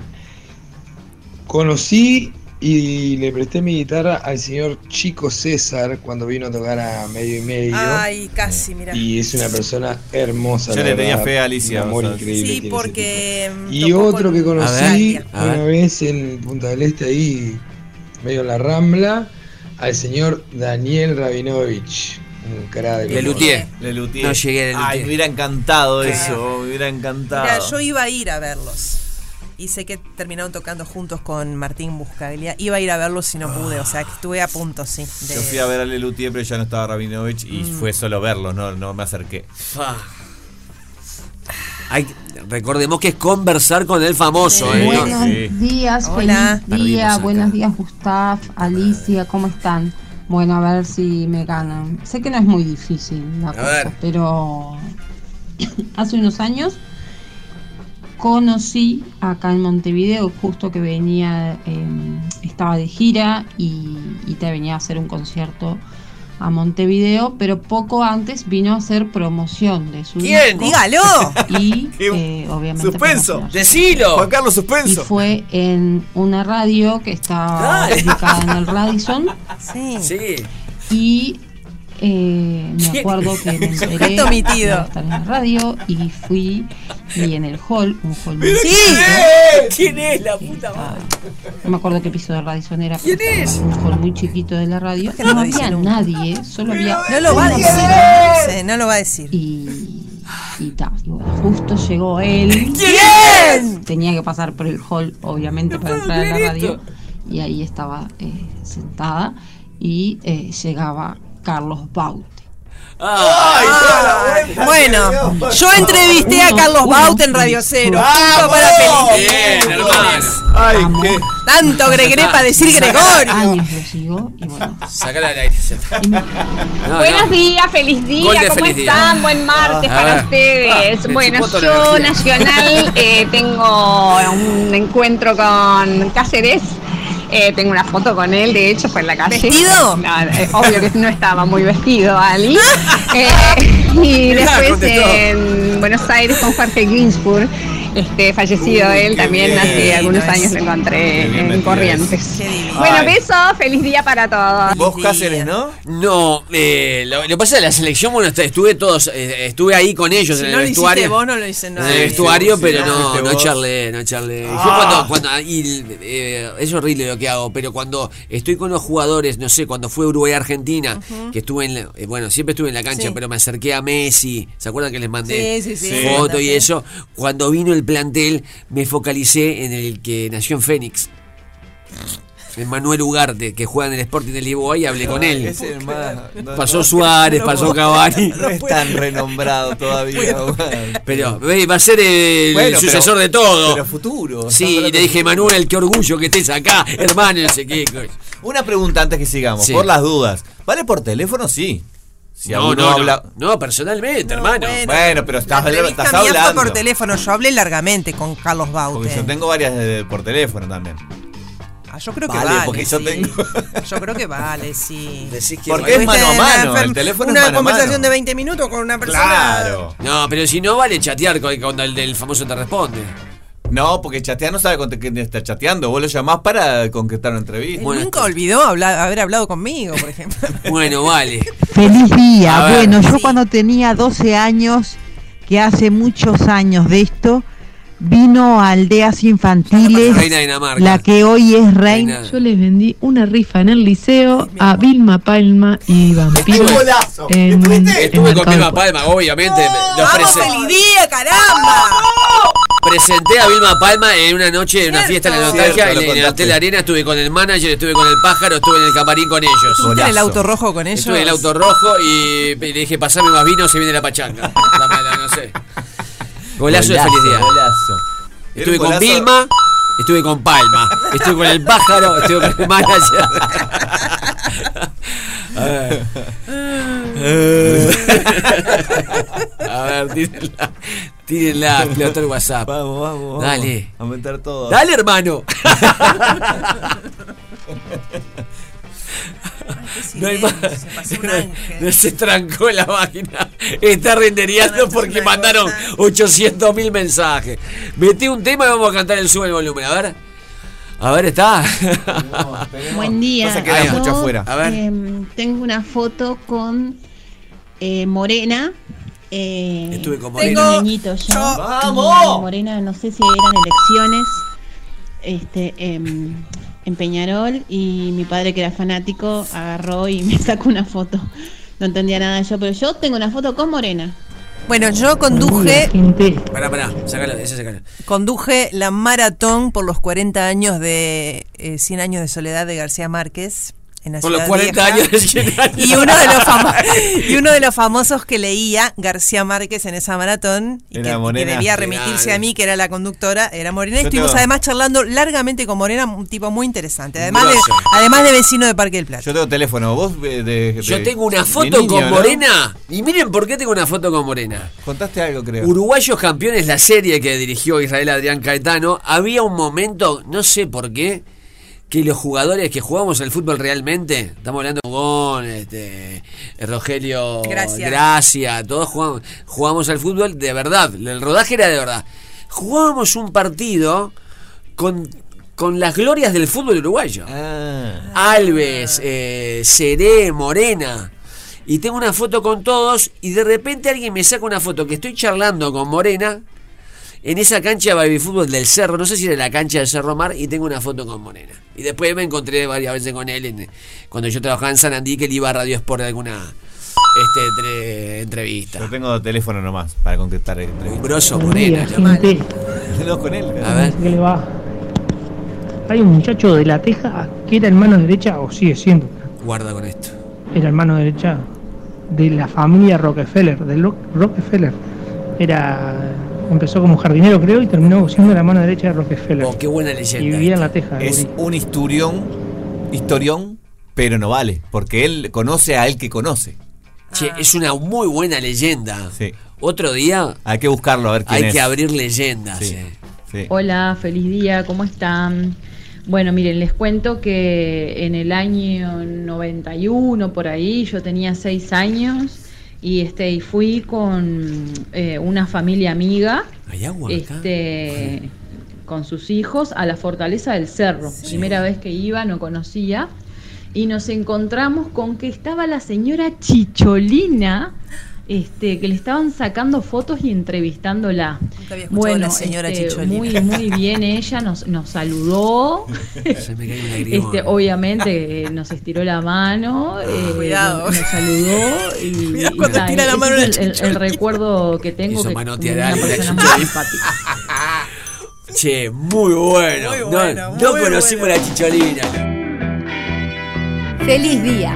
Conocí y le presté mi guitarra al señor Chico César cuando vino a tocar a medio y medio. Ay, casi, mira. Y es una persona hermosa. Yo le tenía fe a Alicia, Un amor o sea. increíble. Sí, porque. mm, y otro con- que A conocí ver, a una vez en Punta del Este, ahí, medio en la Rambla, al señor Daniel Rabinovich, un cara de Le luthier. Le luthier. No llegué a Le Ay, me hubiera encantado eso, me hubiera encantado. Mira, yo iba a ir a verlos. Y sé que terminaron tocando juntos con Martín Buscaglia. Iba a ir a verlos y no pude, o sea que estuve a punto, sí. de- Yo fui a ver a Lelutier, pero ya no estaba Rabinovich y Mm. fue solo verlo, no, no me acerqué. Hay- recordemos que es conversar con el famoso, ¿eh? Buenos Sí. días, Hola. feliz día, Perdimos acá. buenos días Gustav, Alicia, ¿cómo están? Bueno, a ver si me ganan. Sé que no es muy difícil la A cosa, ver. pero hace unos años conocí acá en Montevideo, justo que venía, eh, estaba de gira y, y te venía a hacer un concierto a Montevideo, pero poco antes vino a hacer promoción de su ¿Quién? disco. ¡Dígalo! Y eh, obviamente suspenso. ¡Decilo! Juan Carlos Y Suspenso. fue en una radio que estaba ubicada en el Radisson Sí. Sí. y eh, me acuerdo que me enteré omitido. estar en la radio y fui y en el hall, un hall muy ¿Quién chiquito, es? ¿Quién es la puta madre? no me acuerdo qué piso de Radisson era, ¿Quién es? un hall muy chiquito de la radio, ¿Por qué no no había nunca? nadie, solo había No lo va a decir. Sí, no lo va a decir. y y ta, y bueno, justo llegó él ¿Quién? tenía que pasar por el hall, obviamente, para entrar a la radio. Y ahí estaba eh, sentada y eh, llegaba Carlos Baute. Bueno, yo entrevisté a Carlos Baut en Radio Cero. Punto para Feliz. Bien, hermano. Ay, qué. Tanto Gregre para decir Gregorio. Años lo sigo y bueno. Sácala al aire. ya está. No, Buenos no. días, feliz día, ¿cómo feliz día. están? Buen martes A para ustedes. Ah, bueno, yo. Nacional eh, tengo un encuentro con Cáceres. Eh, tengo una foto con él, de hecho fue en la calle. ¿Vestido? No, eh, obvio que no estaba muy vestido, Ali. Eh, y después en Buenos Aires con Jorge Ginsburg. Este, fallecido Uy, él, también bien. hace algunos años es. lo encontré en Corrientes. Bueno, Ay. besos, feliz día para todos. Vos Cáceres, ¿no? No, eh, lo, lo que pasa es que la selección, bueno, est- estuve todos, eh, estuve ahí con ellos Si en no el lo hiciste vestuario. vos, no lo hice en el vestuario, Sí, pero sí, no, no vos. charlé, no charlé. Yo Ah. cuando, cuando y, eh, es horrible lo que hago, pero cuando estoy con los jugadores, no sé, cuando fue Uruguay-Argentina, que estuve en, la- eh, bueno, siempre estuve en la cancha, Sí. pero me acerqué a Messi, ¿se acuerdan que les mandé Sí, sí, sí. foto y eso? Cuando vino el plantel, me focalicé en el que nació en Fénix. En Manuel Ugarte, que juega en el Sporting de Lisboa y hablé con él. Más- no- Pasó no- Suárez, pasó Cavani. No es tan renombrado todavía. Pero va a ser el Bueno, pero- sucesor de todo. Pero futuro. sí, y le dije, Manuel, qué orgullo que estés acá, hermano, no sé qué. Una pregunta antes que sigamos, Sí. por las dudas. ¿Vale por teléfono? Sí. Si No, no, habla. no, no, personalmente, hermano. bueno. Bueno, pero estás, La estás hablando. por teléfono. Yo hablé largamente con Carlos Baute. Porque yo tengo varias de- por teléfono también. Ah, yo creo que Vale, vale. porque yo tengo- Yo creo que vale, sí. Decís que Porque es mano a mano, el teléfono una es mano a conversación mano. de 20 minutos con una persona. Claro. No, pero si no vale chatear con- cuando el del famoso te responde. No, porque chatear no sabe con quién está chateando. Vos lo llamás para concretar una entrevista. Bueno, nunca olvidó hablar- haber hablado conmigo, por ejemplo. Bueno, vale. Feliz A día. ver. Bueno, yo Sí. cuando tenía 12 años, que hace muchos años de esto, vino a aldeas infantiles, Reina la que hoy es reina. Reina. Yo les vendí una rifa en el liceo a Vilma Palma y Vampiro en, en Estuve con Vilma Palma, obviamente. ¡Vamos, feliz día, caramba! Presenté a Vilma Palma en una noche de una fiesta en la nostalgia en, en el. Hotel Arena. Estuve con el manager, estuve con el pájaro, estuve en el camarín con ellos. ¿Estuviste en el auto rojo con ellos? Estuve en el auto rojo y le dije, pasame más vino, se viene la pachanga. La mala, no sé. Golazo, de feliz día. Golazo. Estuve con Vilma, estuve con Palma, estuve con el pájaro, estuve con el manager. A ver. A ver, tírenla. Tírenla, explotó el WhatsApp. Vamos, vamos, vamos. Dale. Aumentar todo. Dale, hermano. No hay más. Se. No se trancó la máquina. Está rendereando porque mandaron 800 mil mensajes. Metí un tema y vamos a cantar el sube el volumen. A ver. A ver, está. Buen día. Pasa que mucho afuera. A ver. Em, tengo una foto con eh, Morena. Eh, Estuve con Morena. yo- ¡Vamos! Morena, no sé si eran elecciones este, em, en Peñarol. Y mi padre, que era fanático, agarró y me sacó una foto. No entendía nada yo, pero yo tengo una foto con Morena. Bueno, yo conduje. Pará, pará. Conduje la maratón por los 40 años de eh, 100 años de soledad de García Márquez. En la Por los Ciudad 40 Vieja. años de 100 años. Y uno, de los y uno de los famosos que leía García Márquez en esa maratón y Era que, Morena. que debía remitirse a mí, que era la conductora, era Morena. Yo Estuvimos tengo- además charlando largamente con Morena, un tipo muy interesante. Además de, además de vecino de Parque del Plata. Yo tengo teléfono. Vos eh, de, de- Yo tengo una foto niño, con ¿no? Morena. Y miren por qué tengo una foto con Morena. Contaste algo, creo. Uruguayos campeones, la serie que dirigió Israel Adrián Caetano, había un momento, no sé por qué, que los jugadores que jugamos al fútbol realmente, estamos hablando de Gon, este, Rogelio Gracia. Gracia, todos jugamos, jugamos al fútbol de verdad, el rodaje era de verdad. Jugábamos un partido con, con las glorias del fútbol uruguayo. Ah. Alves, eh, Seré, Morena. Y tengo una foto con todos y de repente alguien me saca una foto que estoy charlando con Morena en esa cancha de baby fútbol del Cerro, no sé si era la cancha del Cerro Mar, y tengo una foto con Morena. Y después me encontré varias veces con él en- cuando yo trabajaba en San Andí, que él iba a Radio Sport de alguna este, entre- entrevista. Yo tengo teléfono nomás para concretar el Un grosso Morena. No con él. A ver. ¿Qué le va? Hay un muchacho de la Teja que era el mano derecha, o sigue siendo, Guarda con esto. era el mano derecha de la familia Rockefeller, del Ro- Rockefeller. Era empezó como jardinero creo y terminó siendo la mano derecha de Rockefeller. Oh, qué buena y leyenda. vivía en la Teja. Es gurí. un historión, historión, pero no vale, porque él conoce a él que conoce. Che, es una muy buena leyenda. Sí. Otro día Hay que buscarlo a ver quién hay es. que abrir leyendas. Sí. eh. Sí. Hola, feliz día, ¿cómo están? Bueno, miren, les cuento que en el año 91, por ahí, yo tenía seis años y este y fui con eh, una familia amiga, ¿Hay agua acá? este, con sus hijos, a la Fortaleza del Cerro. Primera vez que iba, no conocía. Y nos encontramos con que estaba la señora Chicholina, este, que le estaban sacando fotos y entrevistándola. Nunca había escuchado Bueno, a la señora este, Chicholina. muy, muy bien ella, nos, nos saludó. Se me cae lagrimón. Este, obviamente eh, nos estiró la mano, eh, Cuidado. nos, nos saludó y, Cuidado y cuando tira la mano el, el- el recuerdo que tengo Hizo que manotear una persona muy simpática. Che, muy bueno. Muy No- bueno, no, muy conocimos la chicholina. ¡Feliz día!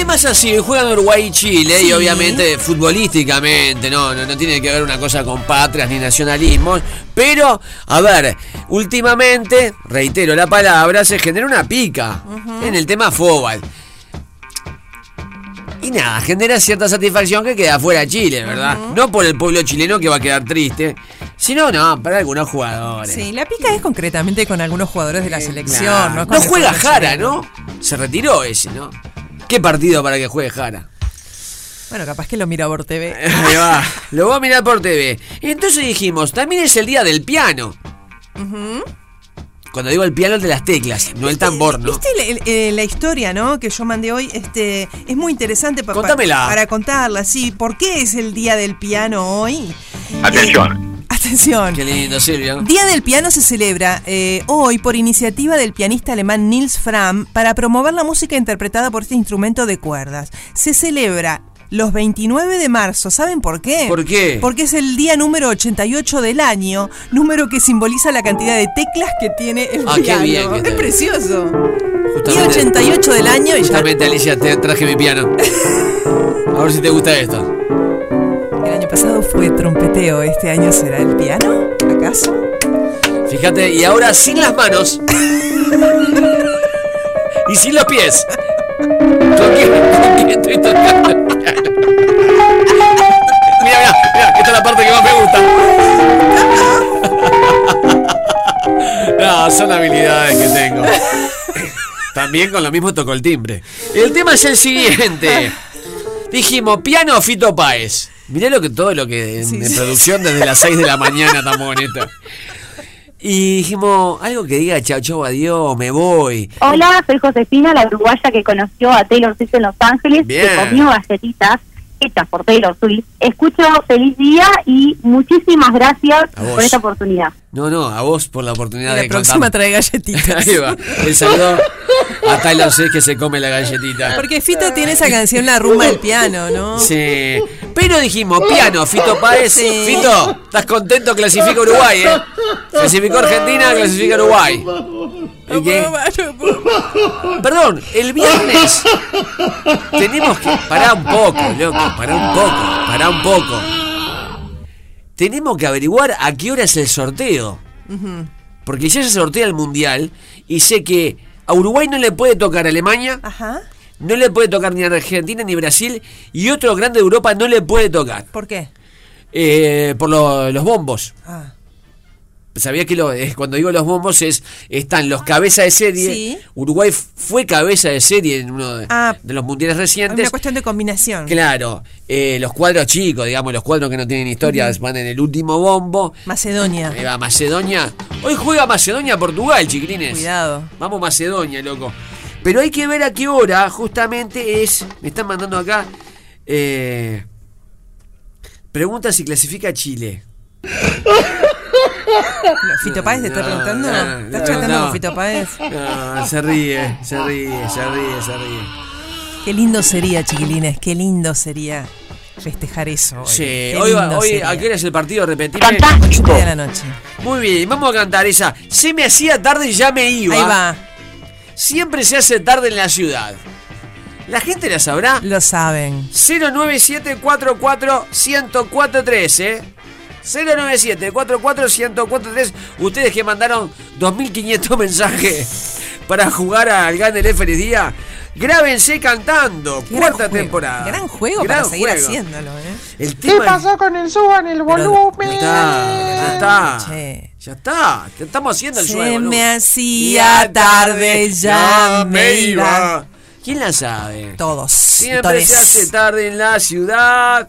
tema es así, juegan Uruguay y Chile y obviamente futbolísticamente, no, no, no tiene que ver una cosa con patrias ni nacionalismos, pero a ver, últimamente, reitero la palabra, se genera una pica en el tema fútbol. Y nada, genera cierta satisfacción que queda fuera Chile, ¿verdad? No por el pueblo chileno que va a quedar triste, sino no, para algunos jugadores. Sí, la pica es concretamente con algunos jugadores de la selección. Claro. No, juega Jara, chileno. ¿no? Se retiró ese, ¿no? ¿Qué partido para que juegue Jara? Bueno, capaz que lo mira por TV. Ahí va. Lo voy a mirar por TV. Entonces dijimos, también es el día del piano. Cuando digo el piano, el de las teclas, no el tambor, ¿no? ¿Viste la, eh, la historia, no? Que yo mandé hoy, este, es muy interesante pa- pa- Contámela. para contarla, sí. ¿Por qué es el día del piano hoy? Atención. Atención. Qué lindo, Silvia. Día del Piano se celebra eh, hoy por iniciativa del pianista alemán Nils Fram para promover la música interpretada por este instrumento de cuerdas. Se celebra los 29 de marzo. ¿Saben por qué? ¿Por qué? Porque es el día número 88 del año, número que simboliza la cantidad de teclas que tiene el Ah, qué piano. bien que es precioso. Día Justamente- 88 del año y ya Justamente, Alicia, te traje mi piano. A ver si te gusta esto. El pasado fue trompeteo, este año será el piano, ¿acaso? Fíjate, y ahora sin las manos. y sin los pies. ¿Con qué estoy tocando? Mira, mira, mira, esta es la parte que más me gusta. No, son habilidades que tengo. También con lo mismo toco el timbre. El tema es el siguiente. Dijimos, piano Fito Páez. Mirá lo que todo lo que en, en producción desde las 6 de la mañana tan bonito. Y dijimos, algo que diga chao, chao, adiós, me voy. Hola, soy Josefina, la uruguaya que conoció a Taylor Swift en Los Ángeles, Bien. que comió galletitas hechas por Taylor Swift. Escucho feliz día y muchísimas gracias por esta oportunidad. No, no, a vos por la oportunidad La de próxima contar. trae galletitas. Ahí va. El saludo a Taylor Swift que se come la galletita. Porque Fito tiene esa canción La rumba del piano, ¿no? Sí. Pero dijimos, piano, Fito Páez. Sí. Fito, ¿estás contento? Clasifica Uruguay, ¿eh? Clasificó Argentina, clasifica Uruguay. ¿Y qué? Perdón, el viernes tenemos que. Pará un poco, loco, pará un poco, pará un poco. Tenemos que averiguar a qué hora es el sorteo. Ujú. Porque ya se sortea el mundial y sé que a Uruguay no le puede tocar Alemania, Ajá. no le puede tocar ni Argentina ni Brasil y otro grande de Europa no le puede tocar. ¿Por qué? Eh, por lo- los bombos. Ah. Sabía que lo, eh, cuando digo los bombos es están los cabezas de serie. Sí. Uruguay fue cabeza de serie en uno de, Ah. de los mundiales Es recientes. una cuestión de combinación. Claro, eh, los cuadros chicos, digamos, los cuadros que no tienen historia Ujú. van en el último bombo. Macedonia. Ahí va Macedonia. Hoy juega Macedonia-Portugal, chiquilines. Cuidado. Vamos Macedonia, loco. Pero hay que ver a qué hora justamente es. Me están mandando acá. eh, pregunta si clasifica Chile. ¿Fito Páez te está preguntando? no, ¿Estás tratando no. con Fito Páez? No, se ríe, se ríe, se ríe, se ríe. Qué lindo sería, chiquilines, qué lindo sería festejar eso. hoy. Sí, Qué hoy, va-. ¿a qué hora es el partido? Repetir. Media de la noche. Muy bien, vamos a cantar esa. Se me hacía tarde y ya me iba. Ahí va. Siempre se hace tarde en la ciudad. ¿La gente la sabrá? Lo saben. 09744-1043, ¿eh? 097-44-1043. Ustedes que mandaron 2.500 mensajes para jugar al Gander Feliz Día. Grábense cantando. Qué Cuarta temporada. Gran juego Gran para seguir juego. haciéndolo, ¿eh? El ¿Qué pasó con el suban el volumen? Ya está, ya está. Che. Ya está. Te estamos haciendo el Se suelo. me hacía tarde, ya me iba. ¿Quién la sabe? Todos. Siempre todes. se hace tarde en la ciudad.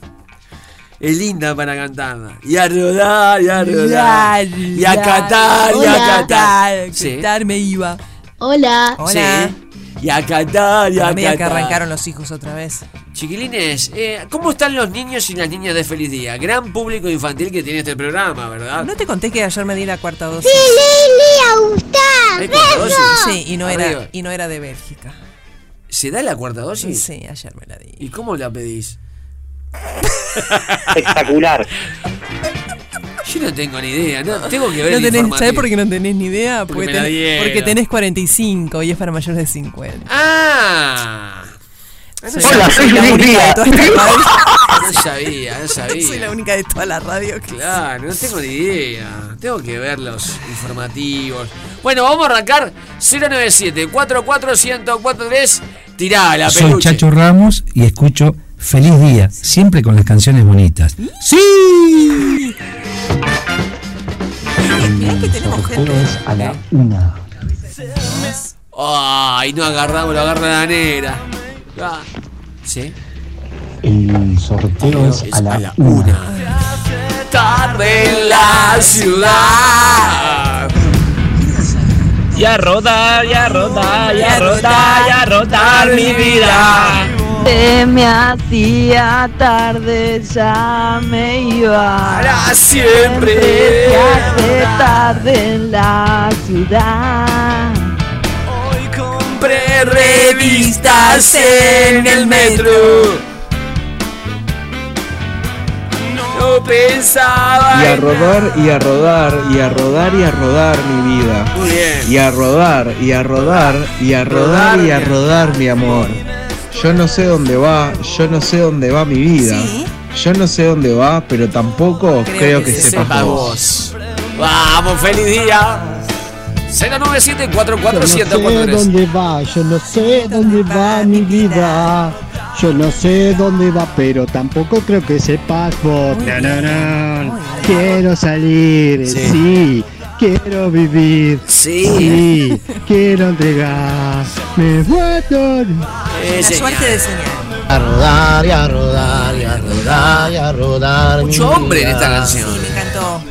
Es linda para cantarla. Y a rodar, y a rodar. Y a catar, y a catar. Sí. Catar me iba. Hola. Hola. Sí. Y a catar, y A a medida que catar. arrancaron los hijos otra vez. Chiquilines, eh, ¿cómo están los niños y las niñas de Feliz Día? Gran público infantil que tiene este programa, ¿verdad? ¿No te conté que ayer me di la cuarta dosis? ¿Hay cuarta dosis? Sí, y no, era, y no era de Bélgica. ¿Se da la cuarta dosis? Sí, ayer me la di. ¿Y cómo la pedís? Espectacular. Yo no tengo ni idea, no, tengo que ver No tenés. ¿Sabés por qué no tenés ni idea? Porque tenés, dieron. porque tenés 45 y es para mayores de 50. ¡Ah! No Soy sabía. la- soy la única de toda esta radio. No sabía, no sabía. Soy la única de toda la radio que Claro, no tengo ni idea. Tengo que ver los informativos. Bueno, vamos a arrancar 097 44143 Tirá la Soy peluche. Chacho Ramos y escucho Feliz Día, siempre con las canciones bonitas. ¡Sí! que tenemos gente. a la una. Ay, no agarramos, lo agarra la negra. Ah, ¿Sí? El sorteo es a la una. Tarde en la ciudad. Y a rodar, y a rodar, y a rodar, y a rodar mi vida. Se me hacía tarde, ya me iba. Para siempre. Se hace tarde en la ciudad. Compré revistas en el metro. No pensaba. Y a rodar, y a rodar, y a rodar, y a rodar mi vida. Muy bien. Y a rodar, y a rodar, y a rodar, y a rodar mi amor. Yo no sé dónde va, yo no sé dónde va mi vida. Yo no sé dónde va, pero tampoco creo, que, sepas sepa vos. Vamos, feliz día. 097 Yo no sé 44143 dónde va, yo no sé dónde va mi vida. Yo no sé dónde va, pero tampoco creo que sepas vos. No, no, no. Quiero salir, sí. Quiero vivir, sí. Quiero entregar, me vuelto. Eh, La suerte de señal. A rodar, y a rodar, y a rodar, y a rodar. Mucho hombre en esta canción. Me encantó.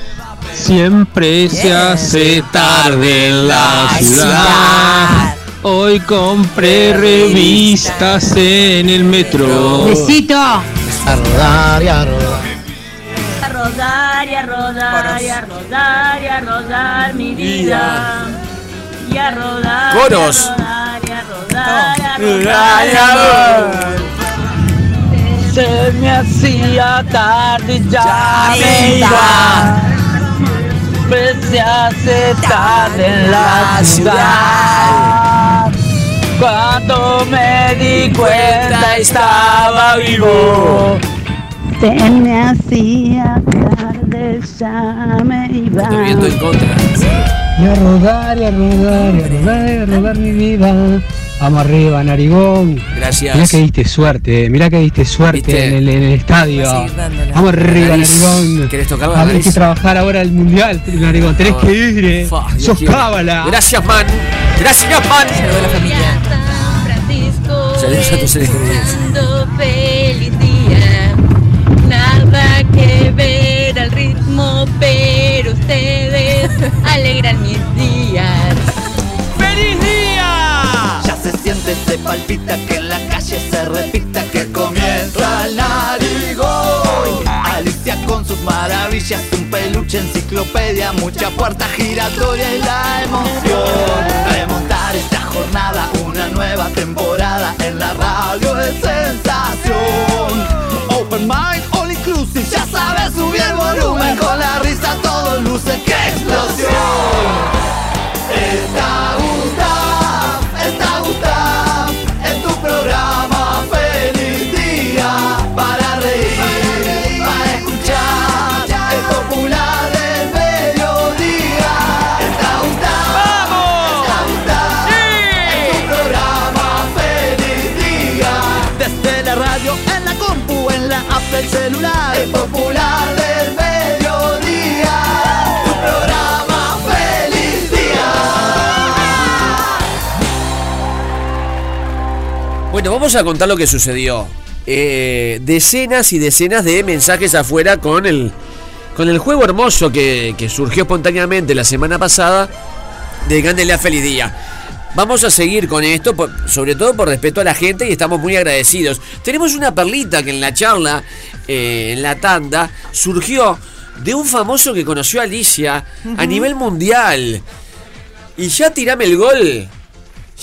Siempre se hace tarde en la ciudad. Hoy compré revistas en el metro. Besito. A rodar, y a rodar. A rodar y a rodar y a rodar y a rodar mi vida. Y a rodar. Coros. Y a rodar y a rodar y a rodar. Se me hacía tarde y ya me iba. Hace tarde en la ciudad. Cuando me di cuenta estaba vivo. Se me hacía tarde, ya me iba. Estoy viendo en contra. Y a rodar, y a rodar, y a rodar, y a rodar mi vida. Vamos arriba, narigón. Gracias. Mirá que diste suerte, mirá que diste suerte en el, en el estadio. Vamos arriba, Nariz. narigón. ¿Querés tocar la nariz? que trabajar ahora el mundial, narigón. Tenés que ir, eh. Sos cábala. Gracias, man. Gracias, man. Saludos a la familia. Francisco. Saludos a tus seres queridos. Enciclopedia mucha puerta giratoria y la emoción. Remontar esta jornada, una nueva temporada en la radio de sensación. Open mind, all inclusive, ya sabes, subir el volumen con la risa, todo luce, ¡qué explosión! Está popular del programa feliz día. Bueno, vamos a contar lo que sucedió. Eh, decenas y decenas de mensajes afuera con el, con el juego hermoso que, que surgió espontáneamente la semana pasada de Cándela Feliz Día. Vamos a seguir con esto, por- sobre todo por respeto a la gente y estamos muy agradecidos. Tenemos una perlita que en la charla, eh, en la tanda, surgió de un famoso que conoció a Alicia a nivel mundial. Y ya tirame el gol.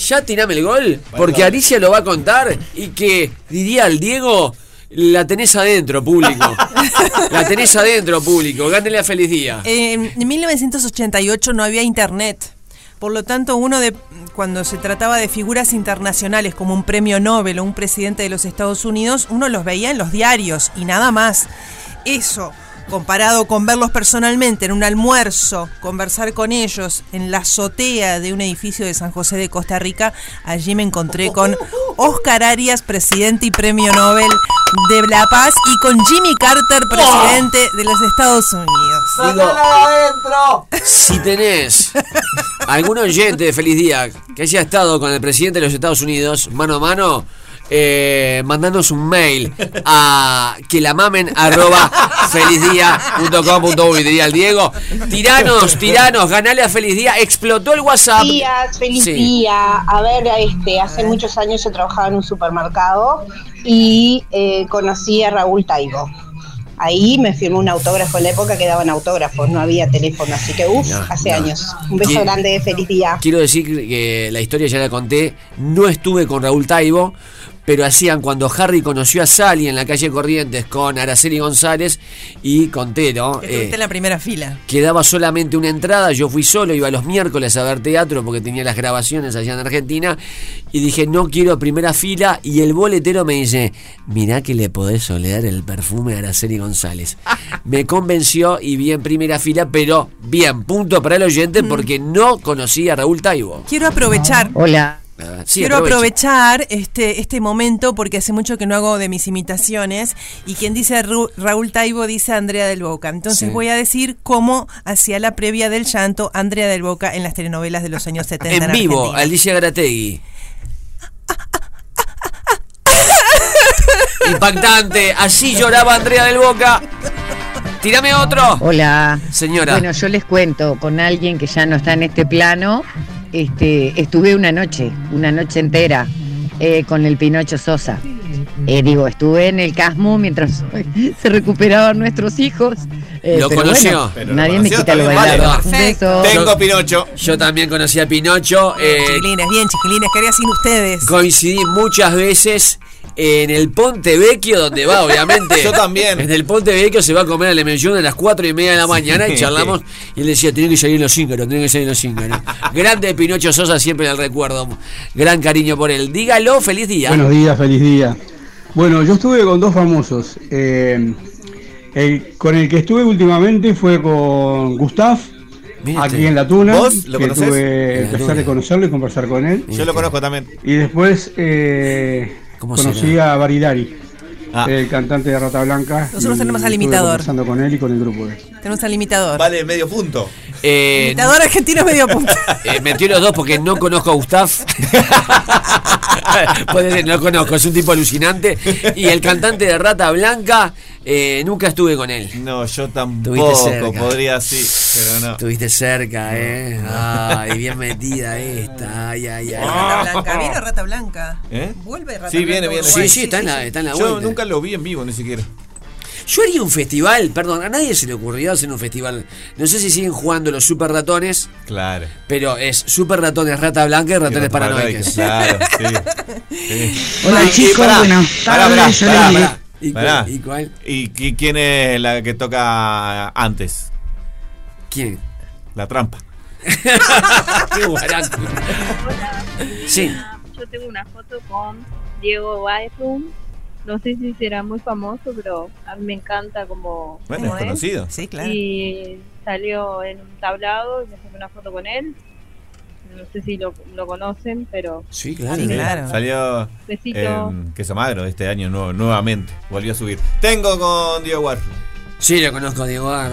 Ya tirame el gol. Porque Alicia lo va a contar y que diría el Diego. La tenés adentro, público. La tenés adentro, público. Gánele a feliz día. En 1988 no había internet. Por lo tanto, uno de cuando se trataba de figuras internacionales como un premio Nobel o un presidente de los Estados Unidos, uno los veía en los diarios y nada más. Eso, comparado con verlos personalmente en un almuerzo, conversar con ellos en la azotea de un edificio de San José de Costa Rica, allí me encontré con Oscar Arias, presidente y premio Nobel de la Paz, y con Jimmy Carter, presidente de los Estados Unidos. Digo, si tenés algún oyente de Feliz Día que haya estado con el presidente de los Estados Unidos mano a mano, eh, mandanos un mail a que la mamen arroba felizdia.com.uy diría el Diego. Tiranos, tiranos, ganale a Feliz Día. Explotó el WhatsApp. días, feliz Sí. día. A ver, este, hace muchos años yo trabajaba en un supermercado y eh, conocí a Raúl Taibo. Ahí me firmó un autógrafo en la época que daban autógrafos, no había teléfono, así que uff, No, hace no. años. Un beso ¿Quién- grande, feliz día. Quiero decir que la historia ya la conté. No estuve con Raúl Taibo, pero hacían cuando Harry conoció a Sally en la calle Corrientes con Araceli González y conté, ¿no? Que estuviste Eh, en la primera fila. Quedaba solamente una entrada, yo fui solo, iba los miércoles a ver teatro porque tenía las grabaciones allá en Argentina y dije no quiero primera fila y el boletero me dice, mirá que le podés oler el perfume a Araceli González. Me convenció y vi en primera fila, pero bien, punto para el oyente porque no conocía a Raúl Taibo. Quiero aprovechar. Hola. Ah, sí, Quiero aprovecha. aprovechar este, este momento porque hace mucho que no hago de mis imitaciones y quien dice Ru- Raúl Taibo dice Andrea del Boca. Entonces Sí. voy a decir cómo hacía la previa del llanto Andrea del Boca en las telenovelas de los años 70. En vivo, Argentina. Alicia Grategui. Impactante, así lloraba Andrea del Boca. Tírame otro. Hola. Señora. Bueno, yo les cuento con alguien que ya no está en este plano. Este, estuve una noche, una noche entera, eh, con el Pinocho Sosa. Eh, digo, estuve en el Casmo mientras se recuperaban nuestros hijos. Eh, ¿Lo pero conoció? bueno, nadie me quita lo bailado. Un beso. Pinocho. Yo también conocí a Pinocho. eh, Chiquilines, bien, chiquilines, quería sin ustedes. coincidí muchas veces en el Ponte Vecchio, donde va, obviamente. Yo también. En el Ponte Vecchio se va a comer al Emellón a las 4 y media de la mañana y charlamos. Y él decía: Tiene que salir los cíngaros, tiene que salir los cíngaros. Grande Pinocho Sosa, siempre en el recuerdo. Gran cariño por él. Dígalo, feliz día. Buenos días, feliz día. Bueno, yo estuve con dos famosos. Eh, el, con el que estuve últimamente fue con Gustav, aquí en La Tuna. ¿Vos lo que conocés? tuve el La placer de conocerlo y conversar con él. Yo lo conozco también. Y después eh, ¿Cómo conocí será? a Baridari, Ah. el cantante de Rata Blanca. Nosotros tenemos al estuve imitador. conversando con él y con el grupo. Tenemos al imitador. Vale, medio punto. Eh, Imitador argentino medio punto. eh, metió los dos porque no conozco a Gustav. Puede ser, no lo conozco, es un tipo alucinante. Y el cantante de Rata Blanca, eh, nunca estuve con él. No, yo tampoco. Podría sí, pero no. Estuviste cerca, ¿eh? Ay, bien metida esta. Ay, ay, ay. Rata Blanca, ¿viene Rata Blanca? ¿Eh? Vuelve Rata Sí, viene, Blanca. viene. Sí, sí, está en la, está en la Yo vuelta. nunca lo vi en vivo, ni siquiera. Yo haría un festival, perdón, a nadie se le ocurrió hacer un festival. No sé si siguen jugando los super ratones, Claro. pero es super ratones rata blanca y ratones paranoicos. Claro, sí. Hola, Y- y chicos, buenas tardes, ¿Y cuál- y cuál? ¿Y qui- quién es la que toca antes? ¿Quién? La trampa. Qué guaraco. Sí. Yo tengo una foto con Diego Baezum. No sé si será muy famoso, pero a mí me encanta como. Bueno, como es es. conocido. Sí, claro. Y salió en un tablado y me saqué una foto con él. No sé si lo, lo conocen, pero. Sí, Sí, Salió Besito. en Queso Magro este año nuevo- nuevamente. Volvió a subir. Tengo con Diego Warford. Sí, lo conozco, Diego Gar.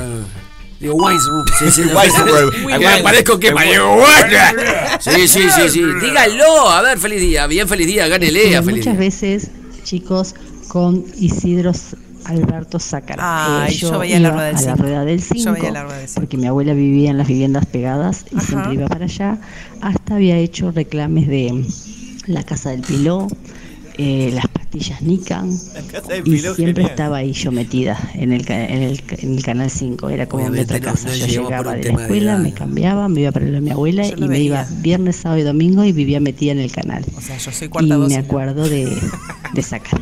Diego Weisrum. Sí, sí, parezco que Diego. Sí, sí, sí, sí. Dígalo. A ver, feliz día. Bien, feliz día. Gánele. Feliz muchas día. veces, chicos, con Isidro Alberto Sácara. Ay, Eh, yo veía la rueda del a la cinco. rueda del Yo 5 veía la rueda del cinco. porque mi abuela vivía en las viviendas pegadas y siempre iba para allá. Hasta había hecho reclames de la casa del Piló, eh, las pastillas Nican casa del y Piló, siempre genial. estaba ahí yo metida en el, en el, en el canal 5. Era como mi otra casa. no yo llegaba de la de escuela, me cambiaba, me iba para lo de mi abuela Yo y me iba viernes, sábado y domingo y vivía metida en el canal. O sea, yo soy y cuarta me dosis. acuerdo de, de sacar.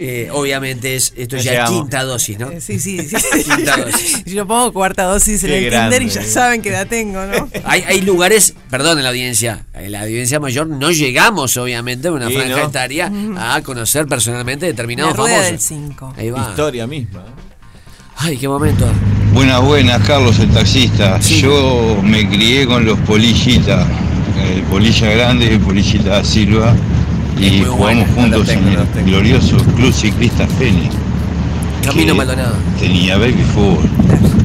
Eh, obviamente es, esto Ya ya es quinta dosis, ¿no? Eh, Sí, sí, sí. Quinta dosis. Yo pongo cuarta dosis en Qué el grande. Tinder y ya saben que la tengo, ¿no? Hay, hay lugares, perdón, en la audiencia, en la audiencia mayor no llegamos, obviamente, en una Sí, franja ¿no? etaria a conocer personalmente determinados La rueda famosos. del 5. Ahí va. Historia misma. Ay, qué momento. Buenas, buenas, Carlos el taxista. Yo me crié con los polillitas, el polilla grande y el polillita da Silva, y jugamos juntos en el glorioso Club Ciclista Fénix. Camino Maldonado. Tenía baby fútbol.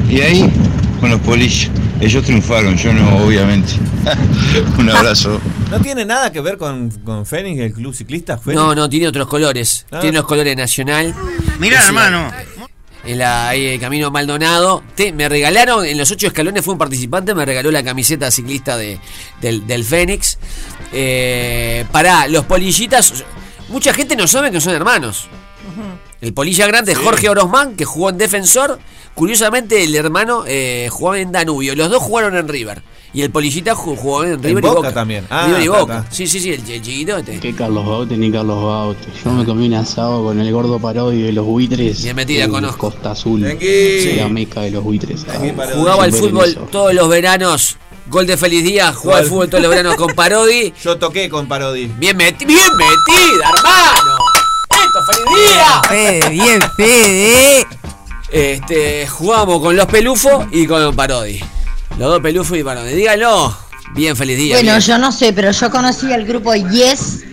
Y ahí, con los polillas, ellos triunfaron, yo no, obviamente. Un abrazo. ¿No tiene nada que ver con, con Fénix, el club ciclista? Fénix? No, no, tiene otros colores. Ah. Tiene los colores nacional. Mirá, Es, hermano. En la ahí, el Camino Maldonado. Te- me regalaron, en los ocho escalones fue un participante, me regaló la camiseta ciclista de, del, del Fénix. Eh, pará, los polillitas. Mucha gente no sabe que son hermanos. El polilla grande, Sí. Jorge Orozman, que jugó en Defensor. Curiosamente, el hermano eh, jugaba en Danubio. Los dos jugaron en River. Y el polillita ju- jugó en River y Boca Boca. también. Ah, River y Boca. está. Sí, sí, sí, el, el chiquito este. Que Carlos Baute ni Carlos Baute. Yo me comí un asado con el gordo parodio de los buitres. Bien metida, en conozco. Costa Azul. Aquí. La meca de los buitres. Jugaba al fútbol en todos los veranos. Gol de feliz día, jugaba al fútbol todos los veranos con Parodi. Yo toqué con Parodi. Bien, meti- bien metida, hermano. Esto, feliz día. Fede, bien, Fede. Este, jugamos con los pelufos y con Parodi. Los dos pelufos y Parodi. Dígalo. Bien, feliz día. Bueno, bien. yo no sé, pero yo conocí al grupo Yes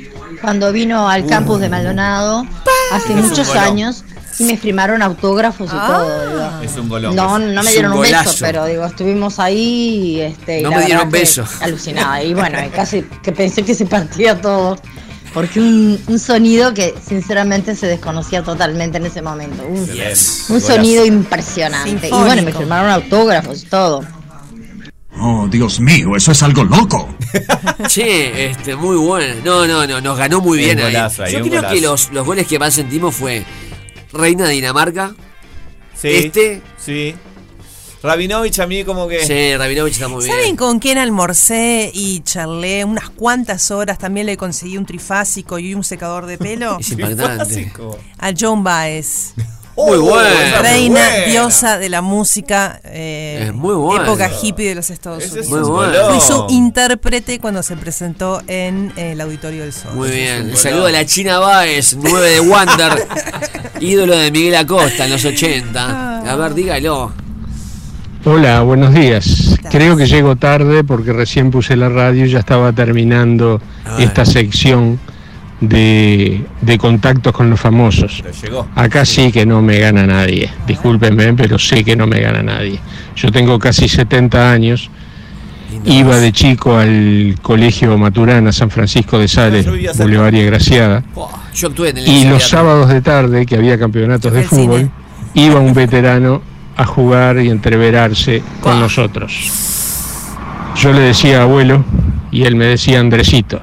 cuando vino al campus de Maldonado hace muchos años y me firmaron autógrafos y todo. digo. Es un golón. No, no me dieron un un, beso, pero digo, estuvimos ahí y este, y No la me dieron beso. Alucinada. Y bueno, casi que pensé que se partía todo. Porque un, un sonido que sinceramente se desconocía totalmente en ese momento. Un, Yes. un Golazo. sonido impresionante. Y bueno, me firmaron autógrafos y todo. Oh, Dios mío, eso es algo loco. Che, este, muy bueno. No, no, no, nos ganó muy bien ahí. golazo ahí, Yo creo golazo. que los, los goles que más sentimos fue Reina de Dinamarca. Sí. Este. Sí. Rabinovich a mí como que. Sí, Rabinovich está muy bien. ¿Saben con quién almorcé y charlé unas cuantas horas? También le conseguí un trifásico y un secador de pelo. Es impactante. A John Baez. Muy bueno. Reina, Muy buena. diosa de la música. eh, Es muy bueno. Época hippie de los Estados Unidos. es Muy. Fui su intérprete cuando se presentó en el Auditorio del Sol. Muy bien. saludo a la China Báez, 9 de Wander, ídolo de Miguel Acosta en los 80. A ver, dígalo. Hola, buenos días. Creo que llego tarde porque recién puse la radio y ya estaba terminando esta sección de, de contactos con los famosos. Acá sí que no me gana nadie. Discúlpenme, pero sé que no me gana nadie. Yo tengo casi 70 años. Iba de chico al colegio Maturana, San Francisco de Sales, y Graciada. Y los sábados de tarde, que había campeonatos de fútbol, iba un veterano a jugar y entreverarse con nosotros. Yo le decía abuelo y él me decía Andresito.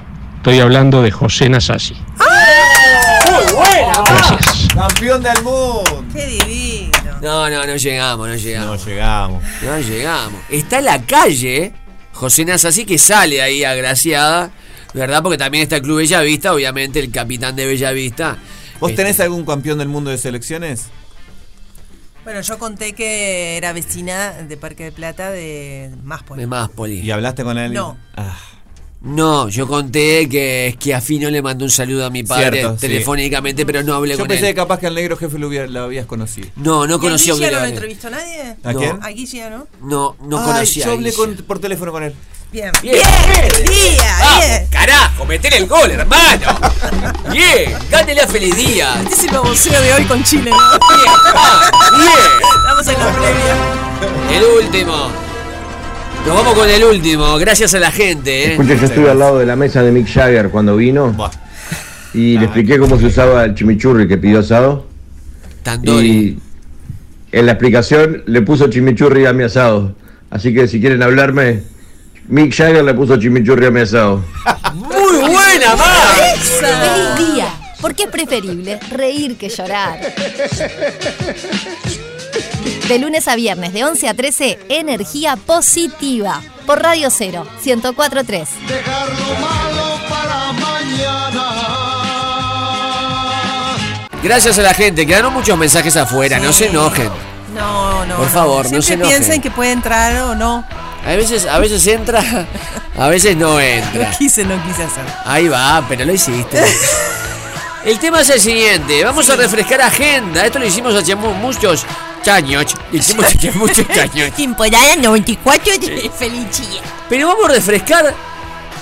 Estoy hablando de José Nasasi. Muy buena. Gracias. Campeón del mundo. Qué divino. No, no, no llegamos, no llegamos. No llegamos. No llegamos. Está en la calle José Nasasí que sale ahí agraciada, ¿verdad? Porque también está el Club Bellavista, obviamente el capitán de Bellavista. ¿Vos Este, tenés algún campeón del mundo de selecciones? Bueno, yo conté que era vecina de Parque de Plata de Máspoli. De Máspoli. ¿Y hablaste con él? No. Ah, No, yo conté que Schiaffino le mandó un saludo a mi padre Cierto, sí. telefónicamente, pero no hablé yo con pensé él. que capaz que al negro jefe lo, hubiera- lo habías conocido. No, no ¿Y a conocí a Guille no lo entrevistó nadie? ¿A No. quién? ¿A Guille, no? No, no Ay, conocí yo a hablé con- por teléfono con él. Bien. Bien. Día, Ah, bien. carajo, meter el gol, hermano. Bien, gánele a feliz día. Este es el baboseo de hoy con Chile, ¿no? Bien, ah, bien. Estamos en la previa. El último. Nos vamos con el último, gracias a la gente, ¿eh? Escucha, yo estuve al lado de la mesa de Mick Jagger cuando vino y le expliqué cómo se usaba el chimichurri que pidió asado. Tandoori. Y en la explicación le puso chimichurri a mi asado. Así que si quieren hablarme, Mick Jagger le puso chimichurri a mi asado. Muy buena, Max. ¡Feliz día! Porque es preferible reír que llorar. De lunes a viernes, de 11 a 13, energía positiva. Por Radio 0, 1043. Gracias a la gente, quedaron muchos mensajes afuera, no se enojen. No, no. Por favor, no Siempre se enojen. piensen que puede entrar o no. A veces, a veces entra, a veces no entra. No quise, no quise hacer. Ahí va, pero lo hiciste. El tema es el siguiente, vamos a refrescar agenda. Esto lo hicimos hace mu- muchos años. Hicimos hace muchos años. Temporada 94 de Felicia. Pero vamos a refrescar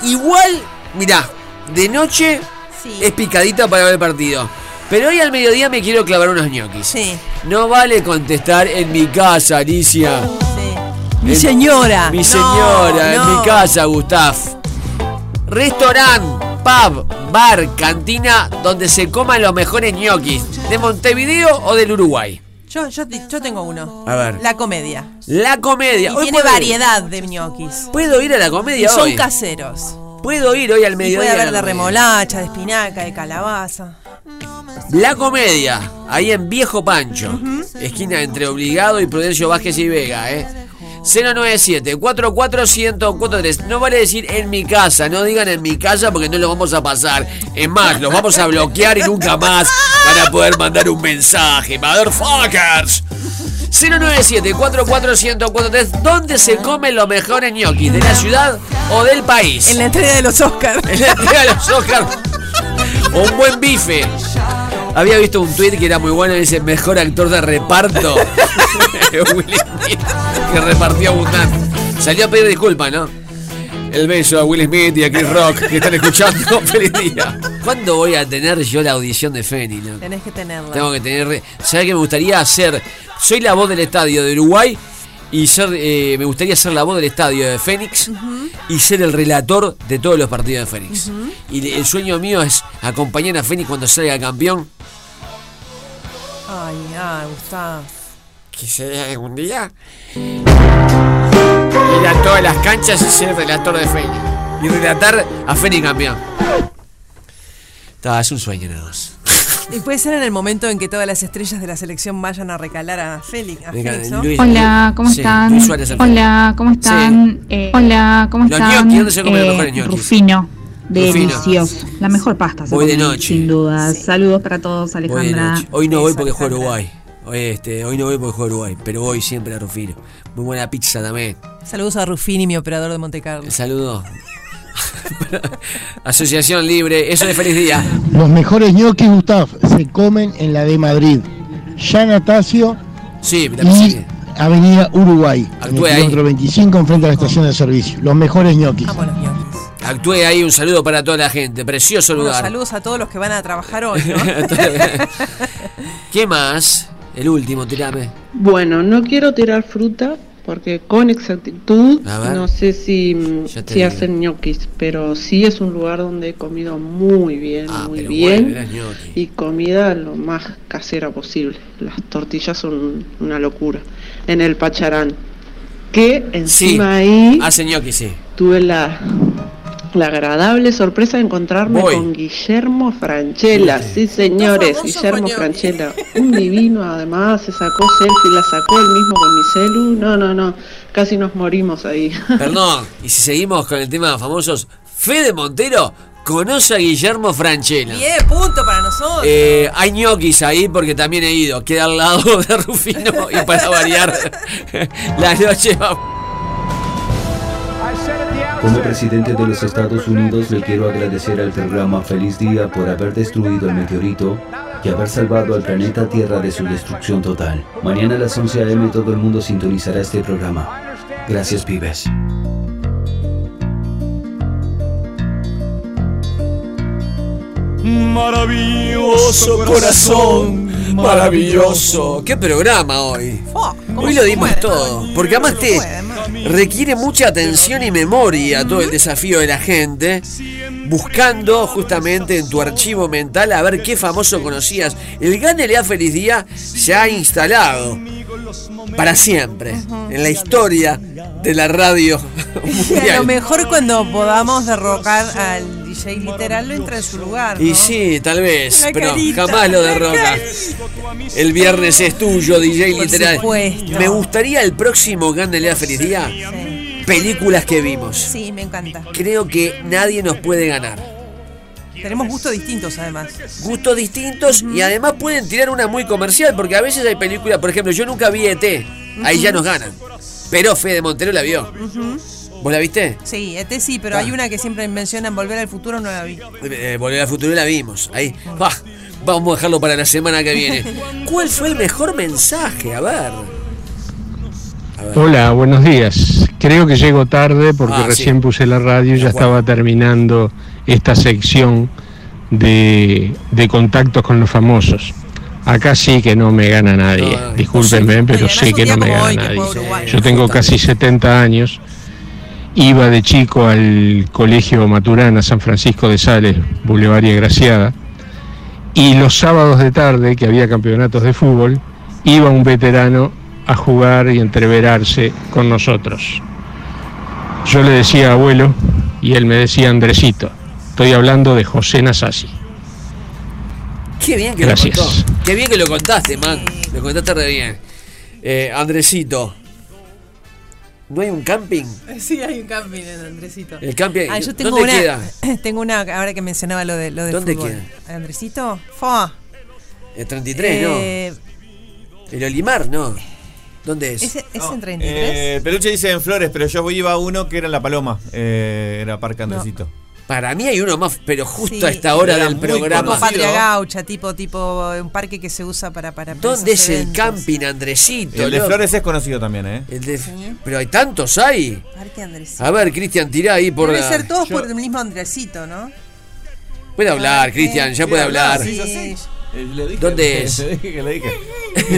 igual, mirá, de noche es picadita para ver el partido. Pero hoy al mediodía me quiero clavar unos ñoquis. Sí. No vale contestar en mi casa, Alicia. Mi En- señora. Mi No, señora, en no. mi casa, Gustav. Restaurant, pub, bar, cantina donde se coman los mejores ñoquis. ¿De Montevideo o del Uruguay? Yo, yo, yo tengo uno. A ver. La comedia. La comedia. Y Hoy tiene puedo- variedad de ñoquis. Puedo ir a la Y comedia son hoy. caseros. Puedo ir hoy al Y mediodía. puede a haber la de remolacha, de espinaca, de calabaza. La comedia, ahí en Viejo Pancho, esquina entre Obligado y Prudencio Vázquez y Vega, ¿eh? 097 44143 No vale decir en mi casa, no digan en mi casa porque no lo vamos a pasar. Es más, los vamos a bloquear y nunca más van a poder mandar un mensaje. Motherfuckers. 097 44143 ¿Dónde se comen los mejores ñoquis? ¿De la ciudad o del país? En la entrega de los Oscars. En la entrega de los Oscars. O un buen bife. Había visto un tweet que era muy bueno, dice mejor actor de reparto. que repartió abundante. Salió a pedir disculpas, ¿no? El beso a Will Smith y a Chris Rock que están escuchando. Feliz día. ¿Cuándo voy a tener yo la audición de Feni? no? Tenés que tenerla. Tengo que tener. ¿Sabes qué me gustaría hacer? Soy la voz del estadio de Uruguay y ser, eh, me gustaría ser la voz del estadio de Fénix y ser el relator de todos los partidos de Fénix. Y el sueño mío es acompañar a Fénix cuando salga campeón. Ay, ay, Gustavo. Que sea algún día. Ir a todas las canchas y ser relator de Fénix. Y relatar a Fénix campeón. Ta, es un sueño nada más. Y puede ser en el momento en que todas las estrellas de la selección vayan a recalar a Félix. a Venga, Félix, ¿no? Luis- Hola, ¿cómo están? Al Hola, ¿cómo están? Eh, hola, ¿cómo Los están? ñoquis, ¿dónde se comen los Eh, mejores ñoquis? Rufino, Rufino. delicioso. La mejor pasta, se Voy de noche. sin duda. Saludos para todos, Alejandra. noche. Hoy no voy porque juega Uruguay. Hoy, este, hoy no voy porque juega Uruguay, pero voy siempre a Rufino. Muy buena pizza también. Saludos a Rufini, mi operador de Monte Carlo. Saludo. Asociación Libre, eso de feliz día. Los mejores ñoquis, Gustav, se comen en la de Madrid. Jean Atacio Sí, la y. Avenida Uruguay, en el Actúe ahí. kilómetro 25, enfrente a la estación de servicio. Los mejores ñoquis. Actué ahí, un saludo para toda la gente. Precioso Bueno, lugar. saludos a todos los que van a trabajar hoy, ¿no? ¿Qué más? El último, tirame. Bueno, no quiero tirar fruta porque con exactitud no sé si, mm, si hacen ñoquis, pero sí es un lugar donde he comido muy bien, muy Ah, pero bien bueno, ñoquis. y comida lo más casera posible. Las tortillas son una locura. En el Pacharán, que Sí, encima ahí hace ñoqui, sí. tuve la la agradable sorpresa de encontrarme Voy. con Guillermo Franchella. Sí, señores, Guillermo Franchella. Un divino, además, se sacó selfie, la sacó él mismo con mi celu. No, no, no, casi nos morimos ahí. Perdón, y si seguimos con el tema de famosos, Fede Montero conoce a Guillermo Franchella. Bien, punto para nosotros. Eh, hay ñoquis ahí porque también he ido. Queda al lado de Rufino y para variar la noche va. Como presidente de los Estados Unidos le quiero agradecer al programa Feliz Día por haber destruido el meteorito y haber salvado al planeta Tierra de su destrucción total. Mañana a las 11 a.m. todo el mundo sintonizará este programa. Gracias, pibes. Maravilloso corazón, maravilloso. ¿Qué programa hoy? Hoy lo dimos todo. Porque además te requiere mucha atención y memoria todo el desafío de la gente. Buscando justamente en tu archivo mental a ver qué famoso conocías. El Ganelea Feliz Día se ha instalado para siempre en la historia de la radio Y a lo mejor cuando podamos derrocar al DJ literal lo entra en su lugar. ¿no? Y sí, tal vez, La pero carita, jamás lo la derroca. El viernes es tuyo, DJ Por literal. supuesto. Me gustaría el próximo Gandelea Feliz Día. Películas que vimos. Sí, me encanta. Creo que nadie nos puede ganar. Tenemos gustos distintos además. Gustos distintos y además pueden tirar una muy comercial porque a veces hay películas, por ejemplo, yo nunca vi ET. Ahí ya nos ganan. Pero Fede Montero la vio. ¿Vos la viste? Sí, este sí, pero Ah. hay una que siempre mencionan Volver al Futuro, no la vi. Eh, Volver al futuro la vimos. Ahí. Ah, vamos a dejarlo para la semana que viene. ¿Cuál fue el mejor mensaje? A ver. Hola, buenos días. Creo que llego tarde porque Ah, sí. recién puse la radio y ya estaba terminando esta sección de, de contactos con los famosos. Acá sí que no me gana nadie, discúlpenme, pero sé que no me gana nadie. Yo tengo casi 70 años, iba de chico al colegio Maturana, San Francisco de Sales, Boulevard y Graciada, y los sábados de tarde, que había campeonatos de fútbol, iba un veterano a jugar y entreverarse con nosotros. Yo le decía abuelo y él me decía Andresito. Estoy hablando de José Nasasi. Qué bien que Gracias. lo contó. Qué bien que lo contaste, man. Lo contaste re bien. Eh, Andresito. ¿No hay un camping? Sí, hay un camping en Andresito. El camping, Ah, yo tengo ¿dónde una, queda? Tengo una, ahora que mencionaba lo de, lo de ¿Dónde fútbol. ¿Andresito? Fua. El 33, Eh, ¿no? El Olimar, ¿no? ¿Dónde es? ¿Es, es en 33? Eh, Peluche dice en Flores, pero yo iba a uno que era en La Paloma. Eh, era Parque Andresito. Para mí hay uno más, pero justo Sí. a esta hora del programa. Tipo Patria Gaucha, tipo, tipo un parque que se usa para... para ¿Dónde es el camping Andresito? El de? Flores es conocido también, ¿eh? El de- Pero hay tantos ahí. Parque Andresito. A ver, Cristian, tirá ahí por Deben la... ser todos por el mismo Andresito, ¿no? Puede hablar, Cristian, ya puede hablar. Sí. ¿Dónde es? Le dije que le dije.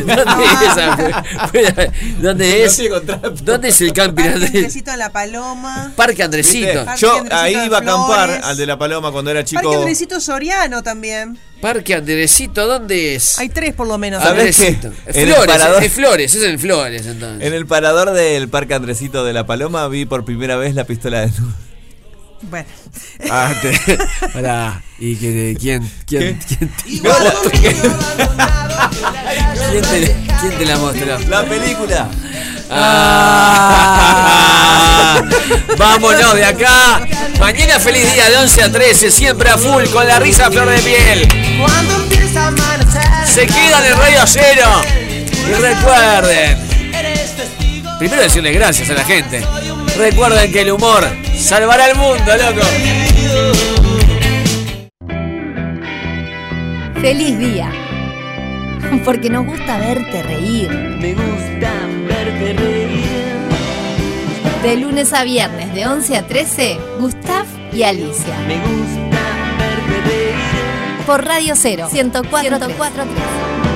¿Dónde es? ¿Dónde es? ¿Dónde es el camping Parque Andresito? En La Paloma. Parque Andresito. Yo Andresito ahí de iba a acampar al de La Paloma cuando era chico. Parque Andresito Soriano también. Parque Andresito, ¿dónde es? Hay tres por lo menos. Andresito. Flores, parador- es Flores, es en Flores entonces. En el parador del Parque Andresito de La Paloma vi por primera vez la pistola de luz. Bueno. Ah, te- ¿y que, quién, quién, quién, te, quién, te, quién te la mostró? La película. Ah, vámonos de acá. Mañana feliz día de 11 a 13, siempre a full, con la risa a flor de piel. Se quedan en Radio Cero. Y recuerden. Primero decirle gracias a la gente. Recuerden que el humor salvará el mundo, loco. Feliz día. Porque nos gusta verte reír. Me gusta verte reír. De lunes a viernes, de 11 a 13, Gustav y Alicia. Me gusta verte reír. Por Radio Cero, 104.3.